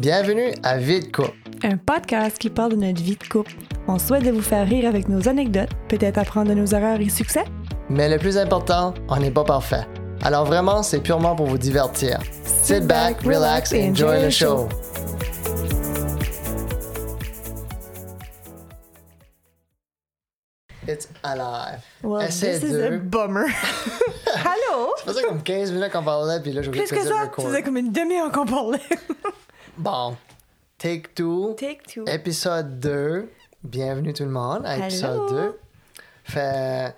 Bienvenue à Vite Couple. Un podcast qui parle de notre vie de couple. On souhaite de vous faire rire avec nos anecdotes, peut-être apprendre de nos erreurs et succès. Mais le plus important, on n'est pas parfait. Alors vraiment, c'est purement pour vous divertir. Sit back, relax et enjoy the show. It's alive. Well, Essai this is a bummer. Allô? Ça faisait comme 15 minutes qu'on parlait, puis là, Plus de que ça, ça faisait comme une demi-heure qu'on parlait. Bon, take two, Take two. épisode 2. Bienvenue tout le monde à épisode Allô? 2. Fait...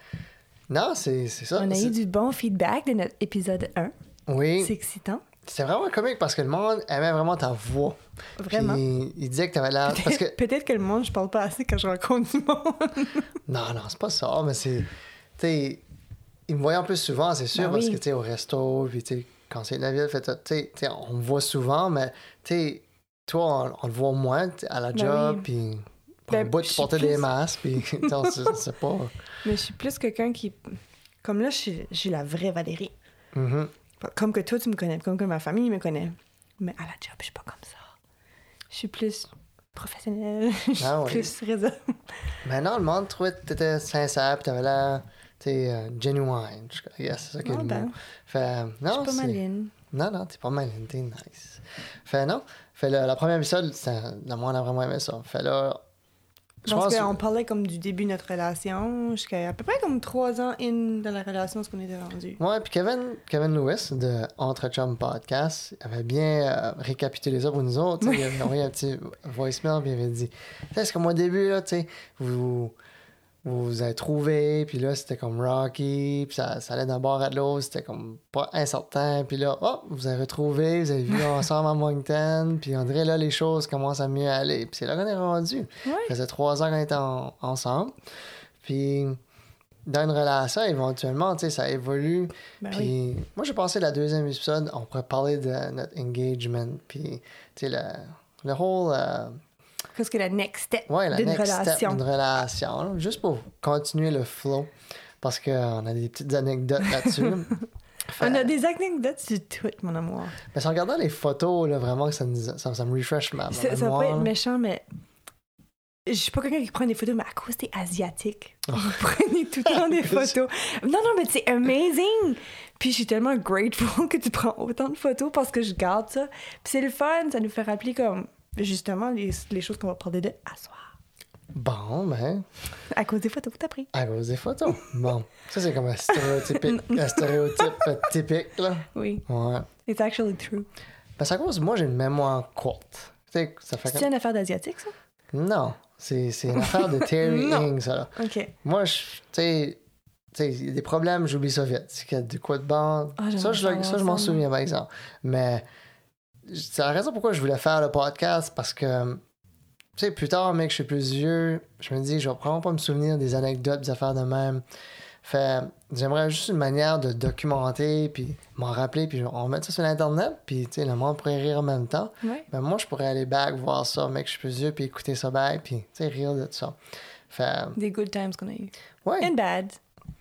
Non, c'est ça. On a eu du bon feedback de notre épisode 1. Oui, C'est excitant. c'était vraiment comique parce que le monde aimait vraiment ta voix. Vraiment? Puis il disait que t'avais l'air... Parce que... Peut-être que le monde, je parle pas assez quand je rencontre du monde. Non, non, c'est pas ça, mais c'est... Tu sais, il me voyait en plus souvent, c'est sûr, Ben parce que, tu sais, au resto, puis, tu sais, quand c'est la ville, fait, tu sais, tu sais, on me voit souvent, mais, tu sais, toi, on, on te voit moins à la Ben job, oui. puis pour un Ben, bout, tu portais plus- des masques, puis, on sait- pas. Mais je suis plus quelqu'un qui. Comme là, je suis, la vraie Valérie. Mhm. Comme que toi, tu me connais, comme que ma famille me connaît. Mais à la job, je suis pas comme ça. Je suis plus professionnelle. Je suis Ah oui. plus réservée. Mais non, le monde trouvait que t'étais sincère, puis t'avais l'air, tu sais, euh, genuine. Je- yes, c'est ça qui est Ah le ben. mot. Fait, Je non, suis pas maline. Non, non, t'es pas mal, t'es nice. Fait non. Fait le, la première épisode, c'est- le monde a vraiment aimé ça. Fait là, je Parce pense. qu'on parlait comme du début de notre relation, jusqu'à à peu près comme trois ans in dans la relation, ce qu'on était rendu. Ouais, puis Kevin, Kevin Lewis de Entre Chum Podcast avait bien euh, récapitulé ça pour nous autres. Il avait envoyé un petit voicemail, puis il avait dit comme au début, là, tu sais, vous vous vous avez trouvé, puis là, c'était comme Rocky, puis ça, ça allait d'un bord à l'autre, c'était comme pas incertain, puis là, oh, vous avez retrouvé, vous avez vu ensemble à Moncton, puis on dirait là, les choses commencent à mieux aller. Puis c'est là qu'on est rendu. Ouais. Ça faisait trois ans qu'on était en- ensemble. Puis dans une relation, éventuellement, tu sais, ça évolue. Ben puis moi, j'ai pensé la deuxième épisode, on pourrait parler de notre engagement. Puis, tu sais, le, le whole. euh, Qu'est-ce que la next step ouais, d'une next step relation? relation. là, juste pour continuer le flow. Parce qu'on a des petites anecdotes là-dessus. On a des anecdotes sur tout, mon amour. Mais c'est en regardant les photos, là, vraiment, que ça, nous- ça, ça me refresh ma, ma Ça, ça pas être méchant, mais je suis pas quelqu'un qui prend des photos, mais à cause t'es asiatique, Oh. vous prenez tout le temps des photos. Non, non, mais c'est amazing! Puis je suis tellement grateful que tu prends autant de photos parce que je garde ça. Puis c'est le fun, ça nous fait rappeler comme justement les, les choses qu'on va parler de à soir. Bon, ben, À cause des photos que t'as pris. à cause des photos. Bon, ça, c'est comme un stéréotype, un stéréotype typique, là. Oui, Ouais. it's actually true. Ben, c'est à cause, moi, j'ai une mémoire courte. Tu sais, ça fait C'est comme... une affaire d'asiatique, ça? Non, c'est une affaire de Terry. Ing, ça, là. OK. Moi, je, tu sais, il y a des problèmes, j'oublie ça vite. C'est qu'il y a de quoi de bon. Ah, ça, je, savoir ça, je m'en souviens, par exemple. Mais c'est la raison pourquoi je voulais faire le podcast, parce que, tu sais, plus tard, mec, je suis plus vieux, je me dis, je vais vraiment pas me souvenir des anecdotes, des affaires de même. Fait, j'aimerais juste une manière de documenter, puis m'en rappeler, puis on va mettre ça sur Internet, puis, tu sais, le monde pourrait rire en même temps. Ouais. Ben moi, je pourrais aller back, voir ça, mec, je suis plus vieux, puis écouter ça back, puis, tu sais, rire de ça. Fait, Des good times qu'on a eu. ouais, And bad.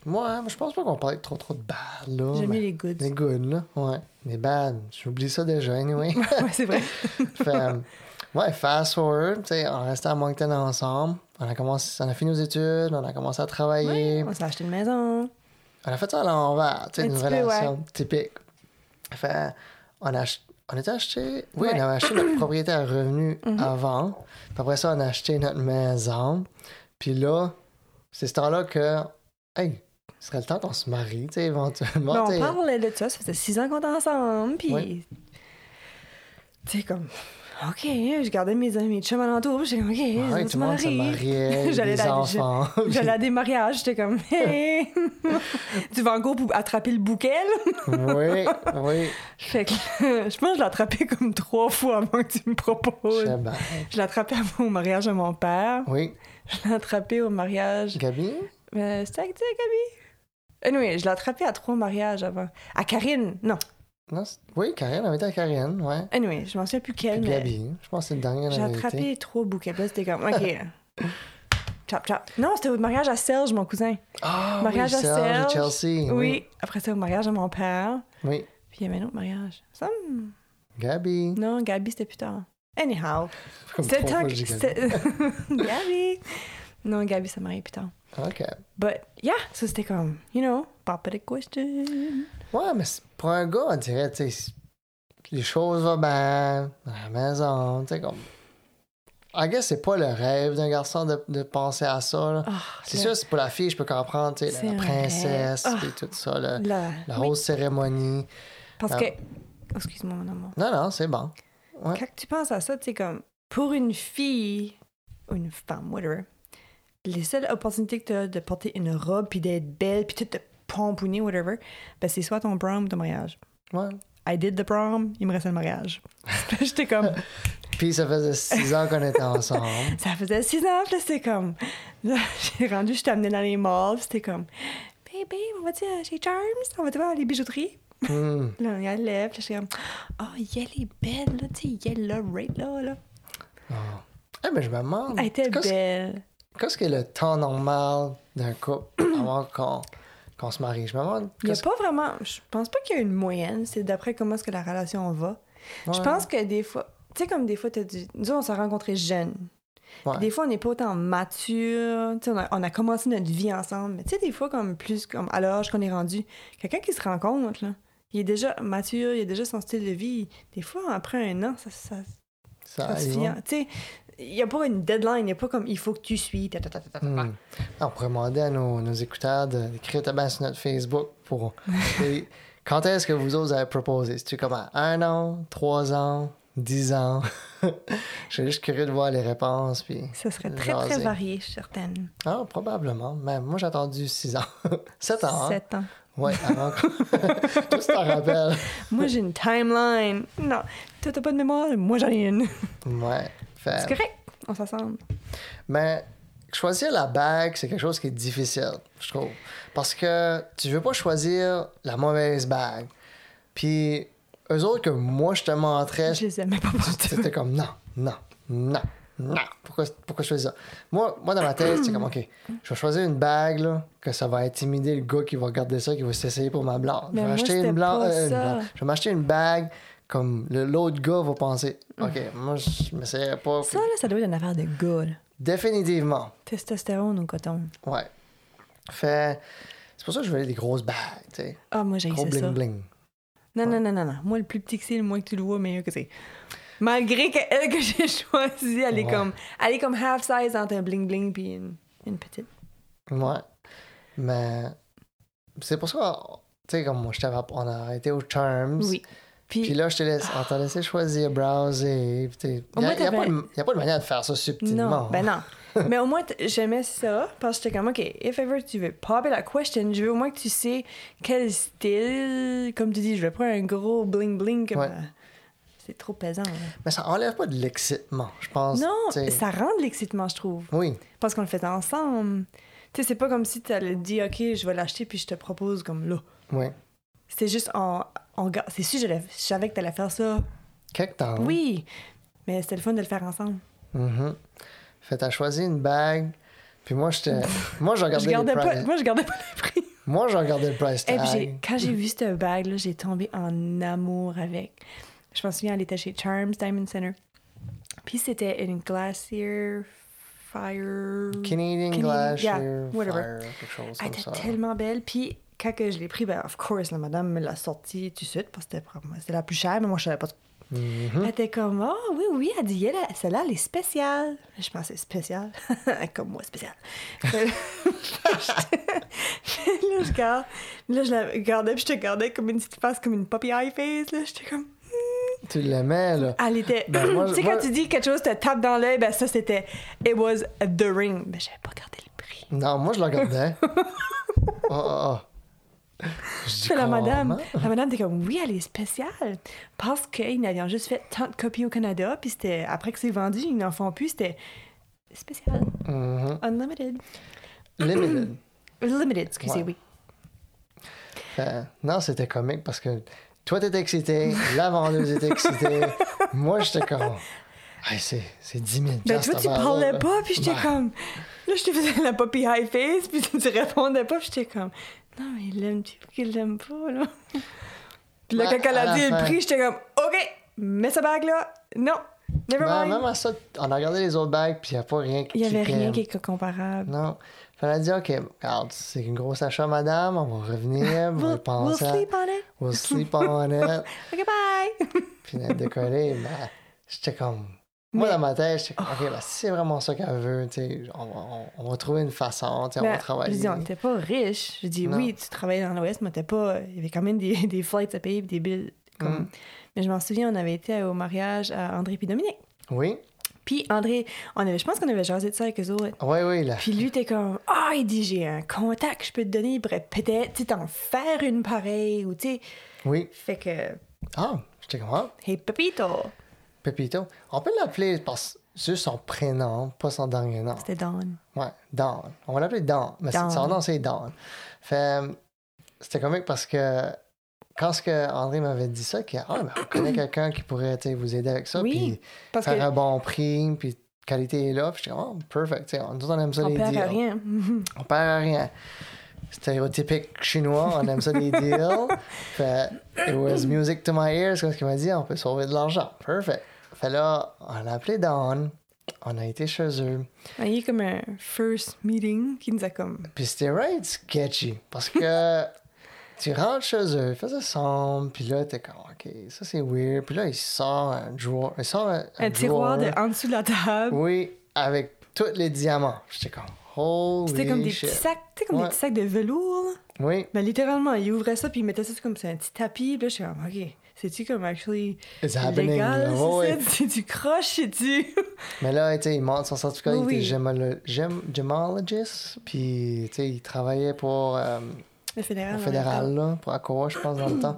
Moi, je pense pas qu'on parlait trop trop de bad, là. Mais- mieux les goods. Les good, là. Ouais. Les bad, j'oublie ça déjà, anyway. ouais, c'est vrai. fait, euh, ouais, fast forward, tu sais, on restait à Moncton ensemble. On a, commencé, on a fini nos études, on a commencé à travailler. On s'est acheté une maison. On a fait ça à l'envers, tu sais, Un une relation typique. Fait, on a, ach- on était acheté, oui, Ouais. on avait acheté notre propriété à revenu Mhm. avant. Puis après ça, on a acheté notre maison. Puis là, c'est ce temps-là que, hey, ce serait le temps qu'on se marie, tu sais, éventuellement. Ben, tu on sais. parlait de ça, ça faisait six ans qu'on était ensemble, puis... Ouais. Tu sais, comme... OK, je gardais mes amis de chum alentour, j'étais comme, OK, Ouais, on tout se le monde se marie. mariait, J'allais des la- enfants. J'allais à des mariages, j'étais comme, hey! tu vas en cours pour attraper le bouquet, oui, oui. Fait que je pense que je l'ai attrapé comme trois fois avant que tu me proposes. Je l'ai attrapé avant au mariage de mon père. Oui. Je l'ai attrapé au mariage... Gabi? Euh, C'était avec Gabi? Anyway, je l'ai attrapé à trois mariages avant. À Karine, non. Non, oui, Karine, on était à Karine, ouais. Anyway, je m'en souviens plus Puis quelle, mais Gabi. Je pense que c'est le dernier j'ai attrapé trois bouquets. Là, c'était comme, OK. chop, chop. Non, c'était au mariage à Serge, mon cousin. Ah, mariage oui, à Serge. Chelsea. Oui. Après ça, au mariage de mon père. Oui. Puis il y avait un autre mariage. Ça, hmm, Gabi. non, Gabi, c'était plus tard. Anyhow. C'était tant que- Gabi! Non, Gabi, ça m'arrive plus tard. OK. But, yeah, ça c'était comme, you know, papa the question. Ouais, mais pour un gars, on dirait, tu sais, les choses vont bien à la maison, tu sais, comme. I guess c'est pas le rêve d'un garçon de, de penser à ça, là. Ah, C'est sûr, c'est pour la fille, je peux comprendre, tu sais, la princesse, et tout ça, le- La, la oui, rose cérémonie. Parce Ah. que. oh, Excuse-moi, mon amour. Non, non, c'est bon. Ouais. Quand tu penses à ça, tu sais, comme, pour une fille, ou une femme, whatever, les seules opportunités que tu as de porter une robe, puis d'être belle, puis tout te pomponner, whatever, ben c'est soit ton prom ou ton mariage. Ouais. I did the prom, il me restait le mariage. J'étais comme, Puis ça faisait six ans qu'on était ensemble. ça faisait six ans, puis là, c'était comme, là, j'ai rendu, je t'ai amené dans les malls, c'était comme, bébé, on va-tu chez Charms? On va-tu voir les bijouteries? Hmm. Là, on y allait, puis là, j'étais comme, oh, elle est belle, là, tu sais, est là, right là, là. Eh, mais je me demande. Elle était belle. Qu'est-ce qui est le temps normal d'un couple avant qu'on se marie? Je me demande. Il n'y a pas vraiment. Je pense pas qu'il y a une moyenne. C'est d'après comment est-ce que la relation va. Je pense que des fois. Tu sais, comme des fois, tu dit. Nous, on s'est rencontrés jeunes. Ouais. Des fois, on n'est pas autant mature. On a, on a commencé notre vie ensemble. Mais tu sais, des fois, comme plus comme à l'âge qu'on est rendu, quelqu'un qui se rencontre, là, il est déjà mature, il a déjà son style de vie. Des fois, après un an, ça, ça, Ça ça se en- Tu sais, il n'y a pas une deadline. Il n'y a pas comme il faut que tu suis. ta, ta, ta, ta, ta, ta. Hmm. Ah, On pourrait demander à nos, nos écouteurs d'écrire ta sur notre Facebook pour. Et quand est-ce que vous autres avez proposé? C'est-tu comme à un an, trois ans, dix ans? Je suis juste curieux de voir les réponses. Puis... Ça serait très, très varié, je suis certaine. Ah, probablement. Mais moi, j'ai attendu six ans. Sept ans. hein? Sept ans. Ouais, avant tu t'en rappelles. Moi, j'ai une timeline. Non, toi, t'as pas de mémoire. Moi, j'en ai une. Ouais. Fait- C'est correct. On s'assemble. Mais choisir la bague, c'est quelque chose qui est difficile, je trouve. Parce que tu veux pas choisir la mauvaise bague. Puis eux autres que moi je te montrais, Je les aimais pas c'était comme non, non, non, non. Pourquoi, pourquoi je fais ça? Moi, moi, dans ma tête, c'est comme OK, je vais choisir une bague là, que ça va intimider le gars qui va regarder ça, qui va s'essayer pour ma blonde. Mais je vais moi, acheter c'était une pas euh, une. Je vais m'acheter une bague comme le- l'autre gars va penser. OK, moi, je m'essayerais pas. Ça, là, ça doit être une affaire de gars, là. Définitivement. Testostérone ou coton. Ouais. Fait. C'est pour ça que je voulais des grosses bagues, tu sais. Ah, moi, j'ai ça. bling bling. Non, non, non, non, non. Moi, le plus petit que c'est, le moins que tu le vois, meilleur que c'est. Malgré qu'elle que j'ai choisie, elle est Ouais. comme elle est comme half size entre un bling bling puis une, une petite. Ouais. Mais. C'est pour ça, tu sais, comme moi, je t'avais- on a arrêté aux Charms. Oui. Puis, Puis là, je te laisse, on t'a laissé choisir, browser. Il n'y a, a, a pas de manière de faire ça subtilement. non, ben non. Mais au moins, j'aimais ça parce que j'étais comme, OK, if ever tu veux popper la question, je veux au moins que tu sais quel style. Comme tu dis, je veux pas un gros bling bling comme. Ouais. euh, c'est trop pesant. là. Mais ça enlève pas de l'excitement, je pense. Non, ça rend de l'excitement, je trouve. Oui. Parce qu'on le faisait ensemble. Tu sais, c'est pas comme si tu allais dire, OK, je vais l'acheter puis je te propose comme là. Oui. C'était juste en. C'est sûr, je, savais que t'allais faire ça. Quelque temps. Oui. Mais c'était le fun de le faire ensemble. Mhm. Fait, t'as choisi une bague. Puis moi, j'étais. moi, je regardais Je gardais les pas, price. moi, je gardais pas les prix. Moi, je regardais le price tag. quand j'ai vu cette bague-là, j'ai tombé en amour avec. Je me souviens, elle était chez Charms Diamond Center. Puis c'était une Glacier Fire. Canadian Canadian- Glacier yeah, whatever. Fire, quelque chose Elle était ça. tellement belle. Puis quand que je l'ai pris, ben, of course, la madame me l'a sortie tout de suite parce que c'était la plus chère, mais moi, je savais pas. trop. Mhm. Elle était comme, oh oui, oui, elle dit, elle, elle- celle-là, elle est spéciale. Je pensais spéciale. comme moi, spéciale. Là, je garde, là, je la regardais, puis je te gardais comme une petite face, comme une puppy eye face. Là, j'étais comme, Tu l'aimais, là. elle était. Ben, moi, tu sais, moi- quand tu dis quelque chose te tape dans l'œil, ben ça, c'était. It was the ring. Mais j'avais pas gardé le prix. Non, moi, je le regardais. oh, oh, oh. Je la madame, la madame était comme, oui, elle est spéciale. Parce qu'ils n'avaient juste fait tant de copies au Canada, puis c'était, après que c'est vendu, ils n'en font plus, c'était spécial. Mhm. Unlimited. Limited. Limited, excusez, Ouais. oui. Fait, non, c'était comique parce que toi, t'étais excité, la vendeuse était excitée. moi, j'étais comme. Hey, c'est, c'est 10 000 Ben, toi, tu affaire-là, parlais là. pas, puis j'étais Ben, comme. Là, je te faisais la puppy high face, puis tu répondais pas, puis j'étais comme. Non, mais il l'aime-tu ou qu'il l'aime pas, là? Puis là, Ben, quand elle a dit le fin- prix, j'étais comme, OK, mets sa bague là. Non, Never Ben, mind. même à ça, on a regardé les autres bagues, puis il n'y a pas rien qui Il y avait rien qui est comparable. Non. A dit, OK, regarde, c'est une grosse achat, madame, on va revenir, on va We'll, we'll penser. à- sleep on it. We'll sleep on it. OK, bye. Puis on a décollé, ben, j'étais comme. Moi, Mais- dans ma tête, j'étais comme, OK, ben, si c'est vraiment ça qu'elle veut, on, va- on, on va trouver une façon, on Ben, va travailler. Je dis, on n'était pas riches. Je dis, Non. oui, tu travaillais dans l'Ouest, mais t'es pas. Il y avait quand même des, des flights à payer, des billes. Comme... Mm. Mais je m'en souviens, on avait été au mariage à André puis Dominique. Oui, Puis André, on avait, je pense qu'on avait jasé de ça avec eux autres. oui, oui, là. Puis lui, t'es comme, ah, il dit, j'ai un contact que je peux te donner, il pourrait peut-être, t'en faire une pareille, ou tu sais. Oui. Fait que, Ah, j'étais comme, ah, hey, Pepito, Pepito. On peut l'appeler par juste son prénom, pas son dernier nom. c'était Dawn. Ouais, Dawn. On va l'appeler Dawn. Mais Dawn. son nom, c'est Dawn. Fait, c'était comique parce que quand ce que André m'avait dit ça, que ah, ben, on connaît quelqu'un qui pourrait vous aider avec ça, Oui, puis Parce faire que un bon prix, puis qualité est là. Puis j'étais oh, perfect. Tu sais, nous on aime ça on les perd deals. à rien. On perd à rien. Stéréotypique chinois, on aime ça les deals. Fait, it was music to my ears, comme ce qu'il m'a dit, on peut sauver de l'argent. Perfect. Fait là, on a appelé Dawn, on a été chez eux. Il y a comme un first meeting qui nous a comme. Puis c'était right sketchy. Parce que tu rentres chez eux, il faisait sombre, puis là, t'es comme, OK, ça c'est weird. Puis là, il sort un drawer. Il sort un, Un tiroir de, en dessous de la table. Oui, avec tous les diamants. J'étais comme, C'était comme des shit. petits sacs, tu sais, comme Ouais. des petits sacs de velours. là. Oui, Mais littéralement, il ouvrait ça puis il mettait ça comme sur un petit tapis. Puis là, je suis comme, OK, c'est-tu comme actually it's légal? là? c'est Ouais, ça? du croche, c'est-tu? Mais là, tu sais, il montre son certificat, il Oui, était oui. gemolo- gem- gemologist, puis tu sais, il travaillait pour euh, Le fédéral. en fédéral, là, pour Aqua, je pense, dans le temps.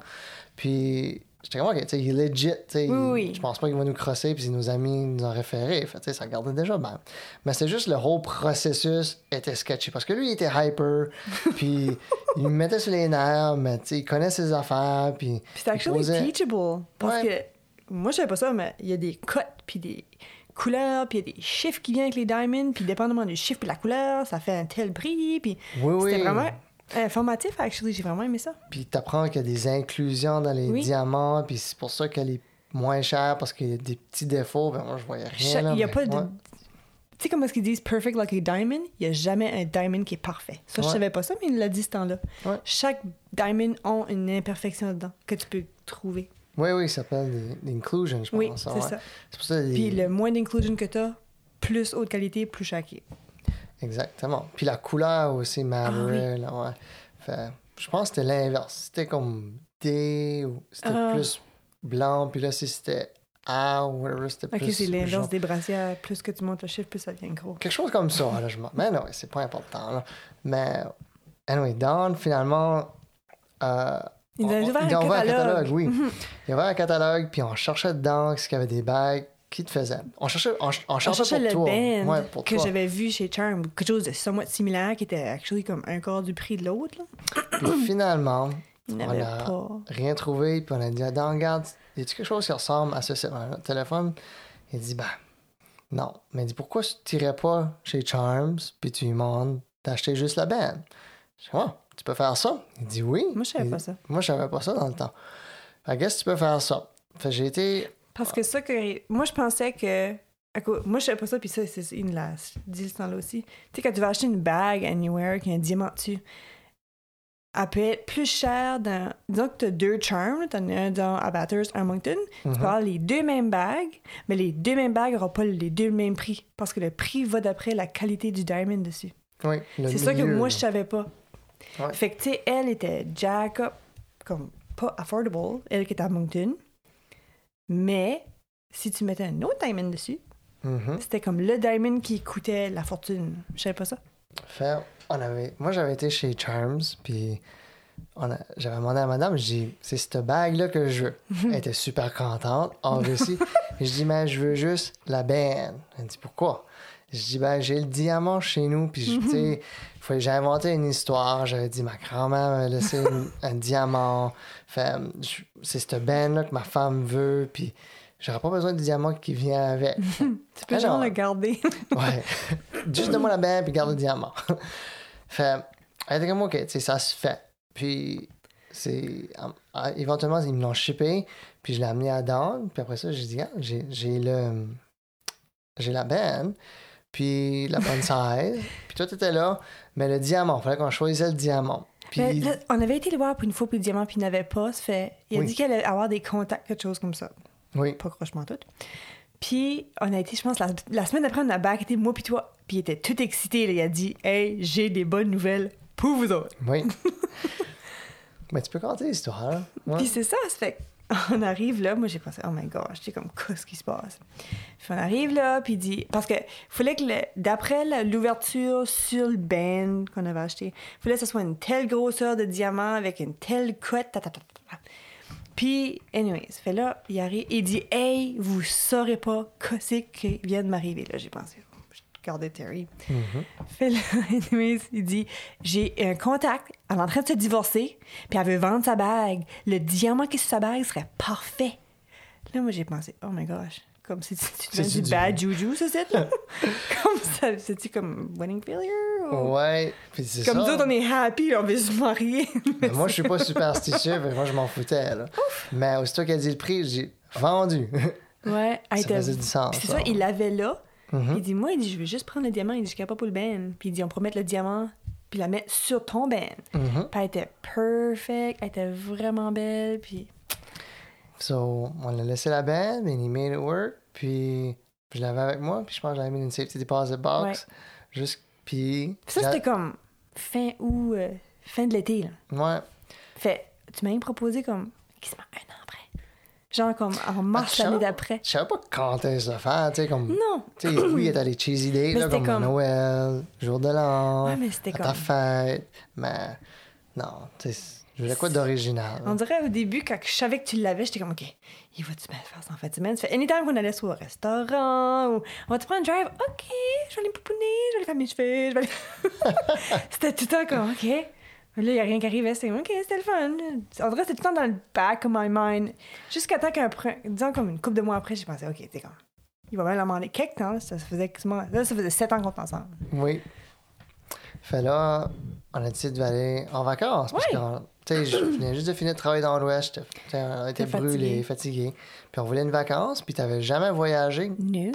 Puis j'étais comme, OK, il est legit, Oui, oui. je pense pas qu'il va nous crosser, puis nos amis nous ont référé. Fait, ça gardait déjà bien. Mais c'est juste le whole processus était sketchy, parce que lui, il était hyper, puis il me mettait sur les nerfs, mais il connaît ses affaires, puis Puis c'était il actually posait- teachable. Parce Ouais. que moi, je savais pas ça, mais il y a des cotes, puis des couleurs, puis il y a des chiffres qui viennent avec les diamonds, puis dépendamment du chiffre et de la couleur, ça fait un tel prix, puis Oui, oui. c'était vraiment informatif, actually. J'ai vraiment aimé ça. Puis t'apprends qu'il y a des inclusions dans les Oui. diamants, puis c'est pour ça qu'elle est moins chère parce qu'il y a des petits défauts. Ben moi, je voyais rien. Là, Il y a mais pas de... ouais. Tu sais comment est-ce qu'ils disent perfect like a diamond? Il y a jamais un diamond qui est parfait. Ça, je Ouais. savais pas ça, mais il l'a dit ce temps-là. Ouais. Chaque diamond a une imperfection dedans que tu peux trouver. Oui, oui, ça s'appelle l'inclusion, je pense. Oui, c'est ça. Pour ça. les- Puis le moins d'inclusion que tu as, plus haute qualité, plus cher. Exactement. Puis la couleur aussi Ah là, ouais. Fait, je pense que c'était l'inverse. C'était comme D, ou c'était Ah. plus blanc, puis là, si c'était A ou whatever, c'était Ok, plus. c'est l'inverse des brassières. Plus que tu montes le chiffre, plus ça devient gros. Quelque chose comme ça, là, je. Mais non, c'est pas important, là. Mais, anyway, Dawn, finalement... Euh, Ils avaient on- ouvert un ont ouvert catalogue. oui. Ils ont ouvert un catalogue, puis on cherchait dedans ce qu'il y avait des bagues qui te faisaient. On cherchait, on, ch- on On cherchait, pour le toi. band Ouais, pour que toi. j'avais vu chez Charm, quelque chose de somewhat similaire qui était actually comme un quart du prix de l'autre. là. Puis finalement, on n'avait a pas. rien trouvé, puis on a dit, attends, regarde, y a-tu quelque chose qui ressemble à ce téléphone? Il dit, ben, non. Mais il dit, pourquoi tu n'irais pas chez Charms, puis tu lui demandes d'acheter juste la bande? Je dis, Ah, tu peux faire ça? Il dit, oui. Moi, je savais pas ça. Moi, je savais pas ça dans le temps. Fait que, qu'est-ce que tu peux faire ça? Fait j'ai été Parce que ça, que moi, je pensais que. Moi, je savais pas ça, puis ça, c'est une la dit ce temps-là aussi. Tu sais, quand tu vas acheter une bague anywhere qui a un diamant dessus, elle peut être plus chère dans. Disons que tu as deux charms, tu en as un dans à Bathurst, un Moncton. Tu Mhm. peux avoir les deux mêmes bagues, mais les deux mêmes bagues n'auront pas les deux mêmes prix. Parce que le prix va d'après la qualité du diamond dessus. Oui, C'est ça que moi, je savais pas. Ouais. Fait que, tu sais, elle était jack up, comme pas affordable, elle qui était à Moncton. Mais si tu mettais un autre diamond dessus, Mhm. c'était comme le diamond qui coûtait la fortune. Je savais pas ça. On avait, moi, j'avais été chez Charms, puis on a- j'avais demandé à madame, je dis, c'est cette bague-là que je veux. Elle était super contente, obviously. Et je dis, mais je veux juste la benne. Elle dit, pourquoi? Je dis, ben, j'ai le diamant chez nous, puis tu sais, il fallait- j'ai inventé une histoire. J'avais dit, ma grand-mère m'a laissé une- un diamant. C'est cette benne-là que ma femme veut, puis j'aurais pas besoin du diamant qui vient avec. Tu peux genre le garder. Ouais. Juste donne-moi la bain puis garde le diamant. fait, elle était comme, OK, tu sais, ça se fait. Puis, c'est. éventuellement, ils me l'ont shippé, puis je l'ai amené à Dawn, puis après ça, j'ai dit, ah, j'ai j'ai le. J'ai la benne, puis la bonne size, puis toi, t'étais là, mais le diamant, fallait qu'on choisisse le diamant. Puis. Mais là, on avait été le voir pour une fois, puis le diamant, puis il n'avait pas. Ça fait... Il a Oui. dit qu'elle allait avoir des contacts, quelque chose comme ça. oui, Pas crochement tout. Puis on a été, je pense, la, la semaine d'après, on a back été moi puis toi. Puis il était tout excité. là. Il a dit Hey, j'ai des bonnes nouvelles pour vous autres. oui. mais tu peux compter l'histoire, hein? Ouais. Puis c'est ça, ça fait on arrive là, moi j'ai pensé, oh my gosh, j'étais comme, qu'est-ce qui se passe? On arrive là, puis il dit, parce que fallait que, d'après l'ouverture sur le band qu'on avait acheté, fallait que ce soit une telle grosseur de diamant avec une telle cote, ta, ta, ta. Puis, anyways, fait là, il arrive, il dit, hey, vous saurez pas qu'est-ce qui vient de m'arriver. Là, j'ai pensé, regardais Terry. Fait là, anyways, il dit J'ai un contact, elle est en train de se divorcer, puis elle veut vendre sa bague. Le diamant qui est sur sa bague serait parfait. Là, moi, j'ai pensé Oh my gosh, comme si tu, du du- bad juju, ça, c'est là. comme ça, c'est-tu comme wedding failure? ou- Ouais, puis c'est Comme ça. nous autres, on est happy, on veut se marier. Mais moi, je suis pas superstitieux, mais moi, je m'en foutais, là. Mais aussitôt qu'elle dit le prix, j'ai vendu. ouais, elle ça faisait du sens. C'est ça, il l'avait là. Mhm. Il dit Moi, il dit Je veux juste prendre le diamant. Il dit Je suis capable pour le ben. Puis il dit On pourrait mettre le diamant, puis la mettre sur ton ben. Puis elle était perfect, elle était vraiment belle, puis... So, on a laissé la band, and he made it work, puis je l'avais avec moi, puis je pense que j'avais mis une safety deposit box. Juste, puis... Ça, c'était comme fin août, euh, fin de l'été, là. Ouais. Fait, tu m'as même proposé comme quasiment un an. Genre comme en mars Ah, l'année je- d'après. Je savais pas quand est-ce de faire, tu sais, comme... Non! Tu sais, oui, a des cheesy days, là, comme, comme- Noël, jour de l'an, Ouais, mais c'était comme... ta fête, mais... Non, tu sais, je voulais quoi d'original? On dirait au début, quand je savais que tu l'avais, j'étais comme, OK, il va-tu bien faire ça en fin de semaine? Ça fait anytime qu'on allait soit au restaurant ou on va te prendre un drive? OK, je vais aller me pouponner, je vais aller faire mes cheveux, je vais aller... c'était tout le temps comme, OK. Là, il n'y a rien qui arrivait, c'était OK, c'était le fun. On dirait que c'était tout le temps dans le back of my mind. Jusqu'à temps qu'un, disons comme une couple de mois après, j'ai pensé, OK, t'es comme, il va bien la demander quelque temps. Ça faisait, quasiment- là, ça faisait sept ans qu'on était ensemble. Oui. Fait là, on a décidé d'aller en vacances. Parce que, tu sais, je venais juste de finir de travailler dans l'Ouest. On était brûlés, fatigué. fatigués. Puis on voulait une vacance, puis t'avais jamais voyagé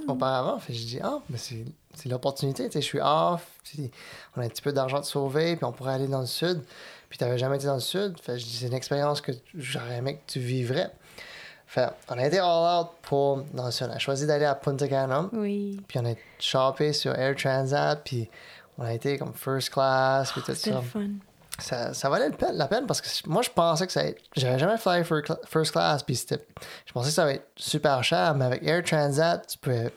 auparavant. Fait je dis, ah, mais c'est, c'est l'opportunité. Tu sais, je suis off. puis on a un petit peu d'argent de sauver, puis on pourrait aller dans le sud. Puis t'avais jamais été dans le sud. Fait je dis, c'est une expérience que j'aurais aimé que tu vivrais. Fait on a été all out pour dans le sud. On a choisi d'aller à Punta Cana. Oui. Puis on a shoppé sur Air Transat, puis on a été comme first class, puis tout C'était ça. fun. ça. Ça valait la peine parce que moi, je pensais que ça allait J'avais jamais fly fir- first class, puis c'était... Je pensais que ça allait être super cher, mais avec Air Transat, tu pouvais...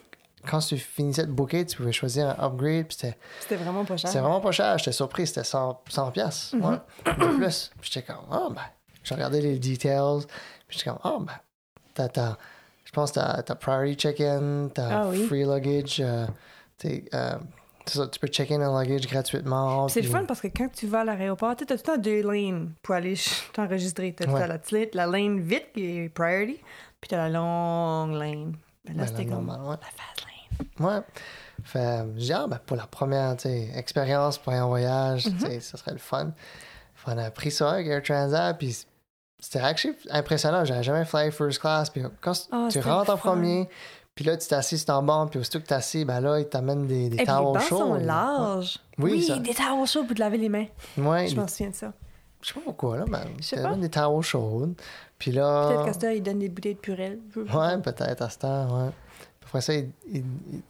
Quand tu finissais de booker, tu pouvais choisir un upgrade, c'était... Vraiment pas cher. C'était vraiment pas cher. J'étais surpris. C'était 100, 100 piastres. Mhm. ouais, de plus. Puis j'étais comme, ah, ben. J'ai regardé les details. Puis j'étais comme, ah, ben. T'as, je pense que t'as, priority check-in, t'as Ah oui. free luggage. euh, euh, ça, tu peux check-in un luggage gratuitement. C'est le fun parce que quand tu vas à l'aéroport, tu as tout le temps deux lanes pour aller t'enregistrer. Tu as Ouais. la, petite- la lane vite qui est priority, puis tu as la longue lane. Mais là, Ben, c'était comme ouais. la lane. Ouais. Fait, j'ai ah, ben, pour la première expérience pour un voyage, Mhm. t'sais, ça serait le fun. On a pris ça avec Air Transat, puis c'était actually impressionnant. J'avais jamais fly first class. Puis quand Ah, tu rentres en premier, puis là, tu t'assis sur ton banc, puis aussitôt que tu assis, ben là, ils t'amènent des, des Et puis les towels bancs chauds. sont larges. Oui, Oui, ça- des towels chauds pour te laver les mains. Ouais, Je m'en souviens de ça. Je sais pas pourquoi, là, mais Je sais ils pas. t'amènent des towels chaudes. Puis là. Peut-être qu'à ce temps, ils donnent des bouteilles de purée. Ouais, peut-être à ce temps, ouais. Après ça, ils, ils-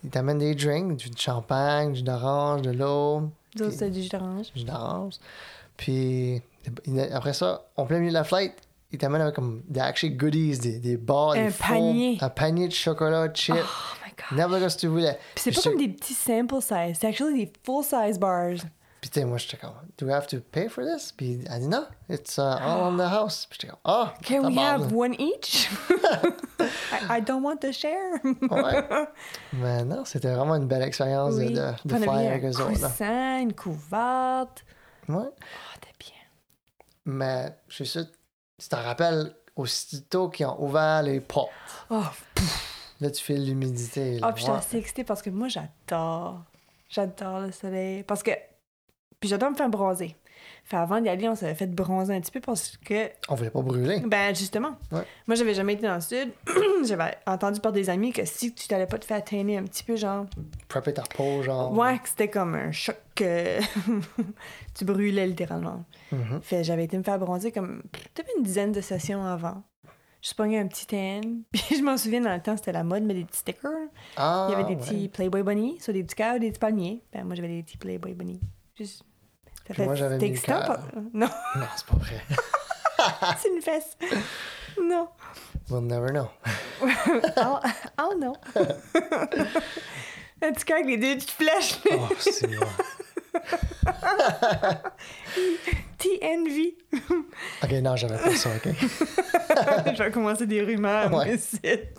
ils t'amènent des drinks, du champagne, du d'orange, de l'eau, D'autres, c'est du jus d'orange. du d'orange. Puis il- après ça, en plein milieu de la flight, ils t'amènent avec comme des actually goodies, des, des bars, Un des panier. un panier de chocolat, chips, Oh my god. n'importe quoi que tu voulais. Puis c'est pas comme des petits sample size, c'est actually des full size bars. Puis tu sais, moi, j'étais comme, do we have to pay for this? Puis elle dit, non, it's uh, all on the house. Puis j'étais comme, ah, Can we have one each? I, I don't want to share. Ouais. Mais non, c'était vraiment une belle expérience de- Oui. de, avait avec eux autres. coussin, une couverte. Ouais. Oh, t'es bien. Mais je suis sûr, tu t'en rappelles, aussitôt qu'ils ont ouvert les portes, Oh, là, tu fais l'humidité. là. oh puis j'étais Ouais. assez excitée parce que moi, j'adore. J'adore le soleil. Parce que. Puis j'adore me faire bronzer. Fait avant d'y aller, on s'avait fait bronzer un petit peu parce que On voulait pas brûler. Ben, justement. Ouais. Moi, j'avais jamais été dans le sud. j'avais entendu par des amis que si tu t'allais pas te faire tanner un petit peu, genre. Prepper ta peau, genre. Ouais, que c'était comme un choc que tu brûlais littéralement. Mhm. Fait j'avais été me faire bronzer comme peut-être une dizaine de sessions avant. Je pogné un petit tan. Puis je m'en souviens, dans le temps, c'était la mode, mais des petits stickers. Ah, Il y avait des ouais. petits Playboy Bunny, sur des petits cœurs, des petits palmiers. Ben, moi, j'avais des petits Playboy Bunny. Juste. Puis moi, j'avais mis pas- Non, Non, c'est pas vrai. c'est une fesse. Non. We'll never know. Oh, oh non. Un petit cœur avec les deux petites flèches. Oh, c'est bon. TNV. Ok, non, j'avais pas ça, ok. Je vais commencer des rumeurs. Ouais. mais c'est-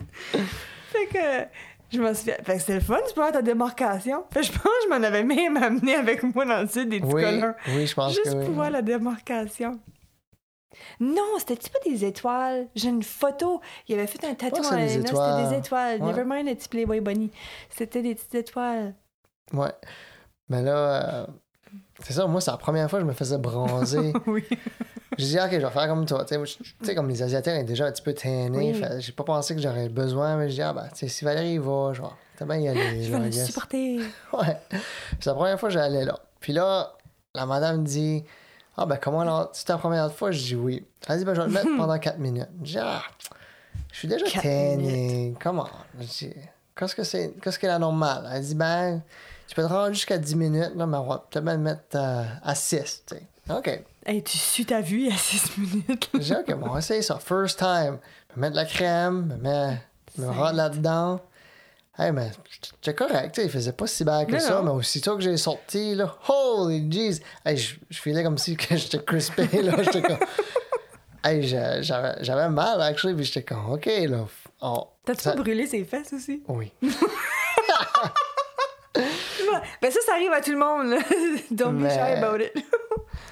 Fait que je m'en souviens. Fait que c'était le fun, tu peux avoir ta démarcation. Fait que je pense que je m'en avais même amené avec moi dans le sud des petits Oui, colons. oui, je pense Juste que oui. pour voir la démarcation. Non, c'était pas des étoiles? J'ai une photo. Il avait fait un tatou que en c'est des Elena, c'était étoiles. des étoiles? Ouais. Never mind les petits Playboy Bunny. C'était des petites étoiles. Ouais. Mais là, euh, c'est ça, moi, c'est la première fois que je me faisais bronzer. oui. J'ai dit, ok, je vais faire comme toi. Tu sais, comme les Asiatiques sont déjà un petit peu tannés. Oui. J'ai pas pensé que j'aurais besoin, mais j'ai dit, ah, ben, tu sais, si Valérie y va, je vais bien y aller. Je là, vais le supporter. Ouais. C'est la première fois que j'allais là. Puis là, la madame dit Ah, ben comment alors? C'est ta première fois? Je dis oui. Elle dit Ben, je vais le mettre pendant 4 minutes. Je dis Ah, je suis déjà tanné. Comment? Je dis Qu'est-ce que c'est Qu'est-ce que la normale? Elle dit Ben, tu peux te rendre jusqu'à 10 minutes, là, mais on va peut-être mettre euh, à 6. tu sais. OK. Hey, tu suis ta vue il y a six minutes. Je dis OK, bon, on va essayer ça. First time. Me mettre de la crème, me, mettre, me rendre là-dedans. Hey, mais c'était correct, il faisait pas si bad que Non, ça, non. mais aussitôt que j'ai sorti, là, holy jeez! Hey, je, je filais comme si j'étais crispé, là, j'étais comme... Hey, j'a- j'avais mal, actually, puis j'étais comme, OK, là, on- T'as-tu ça- brûlé ses fesses aussi? Oui. Ben ça, ça arrive à tout le monde, là. Don't be shy about it.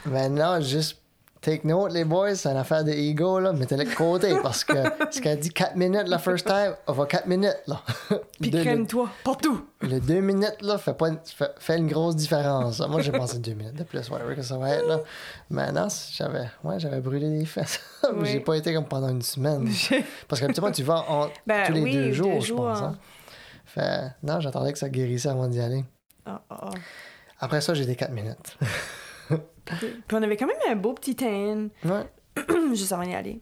Maintenant, juste take note, les boys, c'est une affaire de ego, là, mettez-le de côté, parce que ce qu'elle dit 4 minutes la first time, on va 4 minutes, là. Puis crème-toi, partout. Le 2 minutes, là, fait, pas une, fait, fait une grosse différence. Moi, j'ai pensé 2 minutes de plus, whatever que ça va être, là. Mais non, j'avais, ouais, j'avais brûlé les fesses. Oui. J'ai pas été comme pendant une semaine. Parce qu'habituellement, tu vas en, Ben tous les oui, deux deux jours, je pense. hein. Fait, non, j'attendais que ça guérissait avant d'y aller. Ah, ah, ah. Après ça, j'ai des 4 minutes. Puis on avait quand même un beau petit tan Ouais. juste avant d'y aller.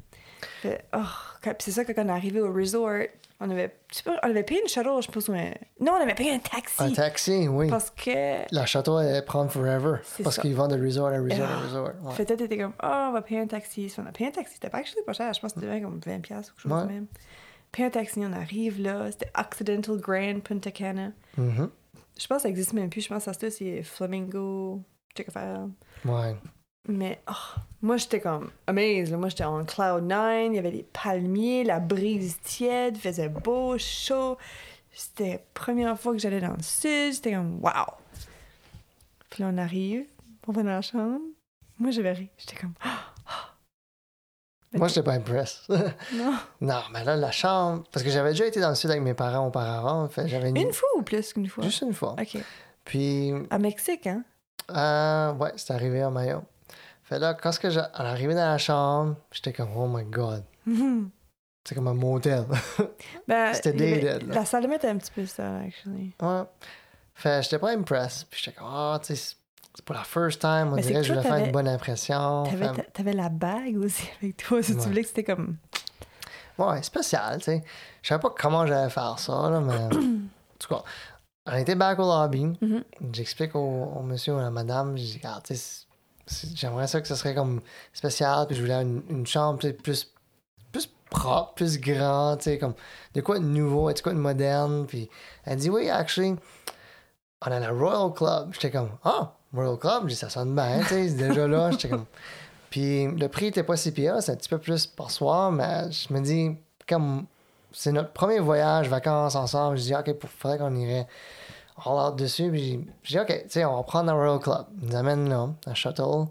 Fait, oh, puis c'est ça que quand on est arrivé au resort, on avait, tu sais pas, on avait payé une shuttle, je pense. un- Non, on avait payé un taxi. Un taxi, oui. Parce que. La château, elle prend forever. Parce qu'ils vont de resort à resort à Ah. resort. Ouais. Fait que t'étais comme, ah, on va payer un taxi. Si on a payé un taxi, c'était pas actually pas cher. Je pense que c'était comme 20$ ou quelque chose Ouais. de même. Payer un taxi, on arrive là. C'était Occidental Grand Punta Cana. Mhm. Je pense que ça existe même plus. Je pense que ça se c'est Flamingo, check affaire. Ouais. Mais oh, moi, j'étais comme amazed. là. Moi, j'étais en cloud nine. Il y avait des palmiers, la brise tiède, faisait beau, chaud. C'était la première fois que j'allais dans le sud. J'étais comme wow. Puis là, on arrive, on va dans la chambre. Moi, j'avais ri. J'étais comme ah. Mais Moi, j'étais pas impressed. Non. non, mais là, la chambre. Parce que j'avais déjà été dans le sud avec mes parents auparavant. Fait, j'avais Une fois ou plus qu'une fois? Juste une fois. OK. Puis, À Mexique, hein? Euh, ouais, c'est arrivé à Mayo. Fait là, quand que arrivé dans la chambre, j'étais comme, oh my god. C'est comme un motel. Ben, C'était dated. La salle était un petit peu ça, actually. ouais. Fait, j'étais pas impressed. Puis j'étais comme, ah, tu sais, c'est pour la first time. On Mais dirait que je voulais faire une bonne impression. T'avais, Fait- t'avais la bague aussi avec toi, si Ouais. tu voulais que c'était comme... Ouais, spécial, tu sais. Je savais pas comment j'allais faire ça, là, mais. en tout cas, on était back au lobby. Mhm. J'explique au, au monsieur ou à la madame, je dis, c'est- j'aimerais ça que ce serait comme spécial, puis je voulais une, une chambre plus, plus propre, plus grand, tu sais, comme de quoi de nouveau, de quoi de moderne. Puis elle dit, oui, actually, on a la Royal Club. J'étais comme, ah, Royal Club, je dis, ça sonne bien, tu sais, c'est déjà là. J'étais comme. Puis le prix était pas si pire, c'est un petit peu plus par soir, mais je me dis, comme c'est notre premier voyage, vacances ensemble, je dis, OK, il faudrait qu'on irait all out dessus. Puis je dis, OK, tu sais, on va prendre la Royal Club. Ils nous amènent là, à Shuttle.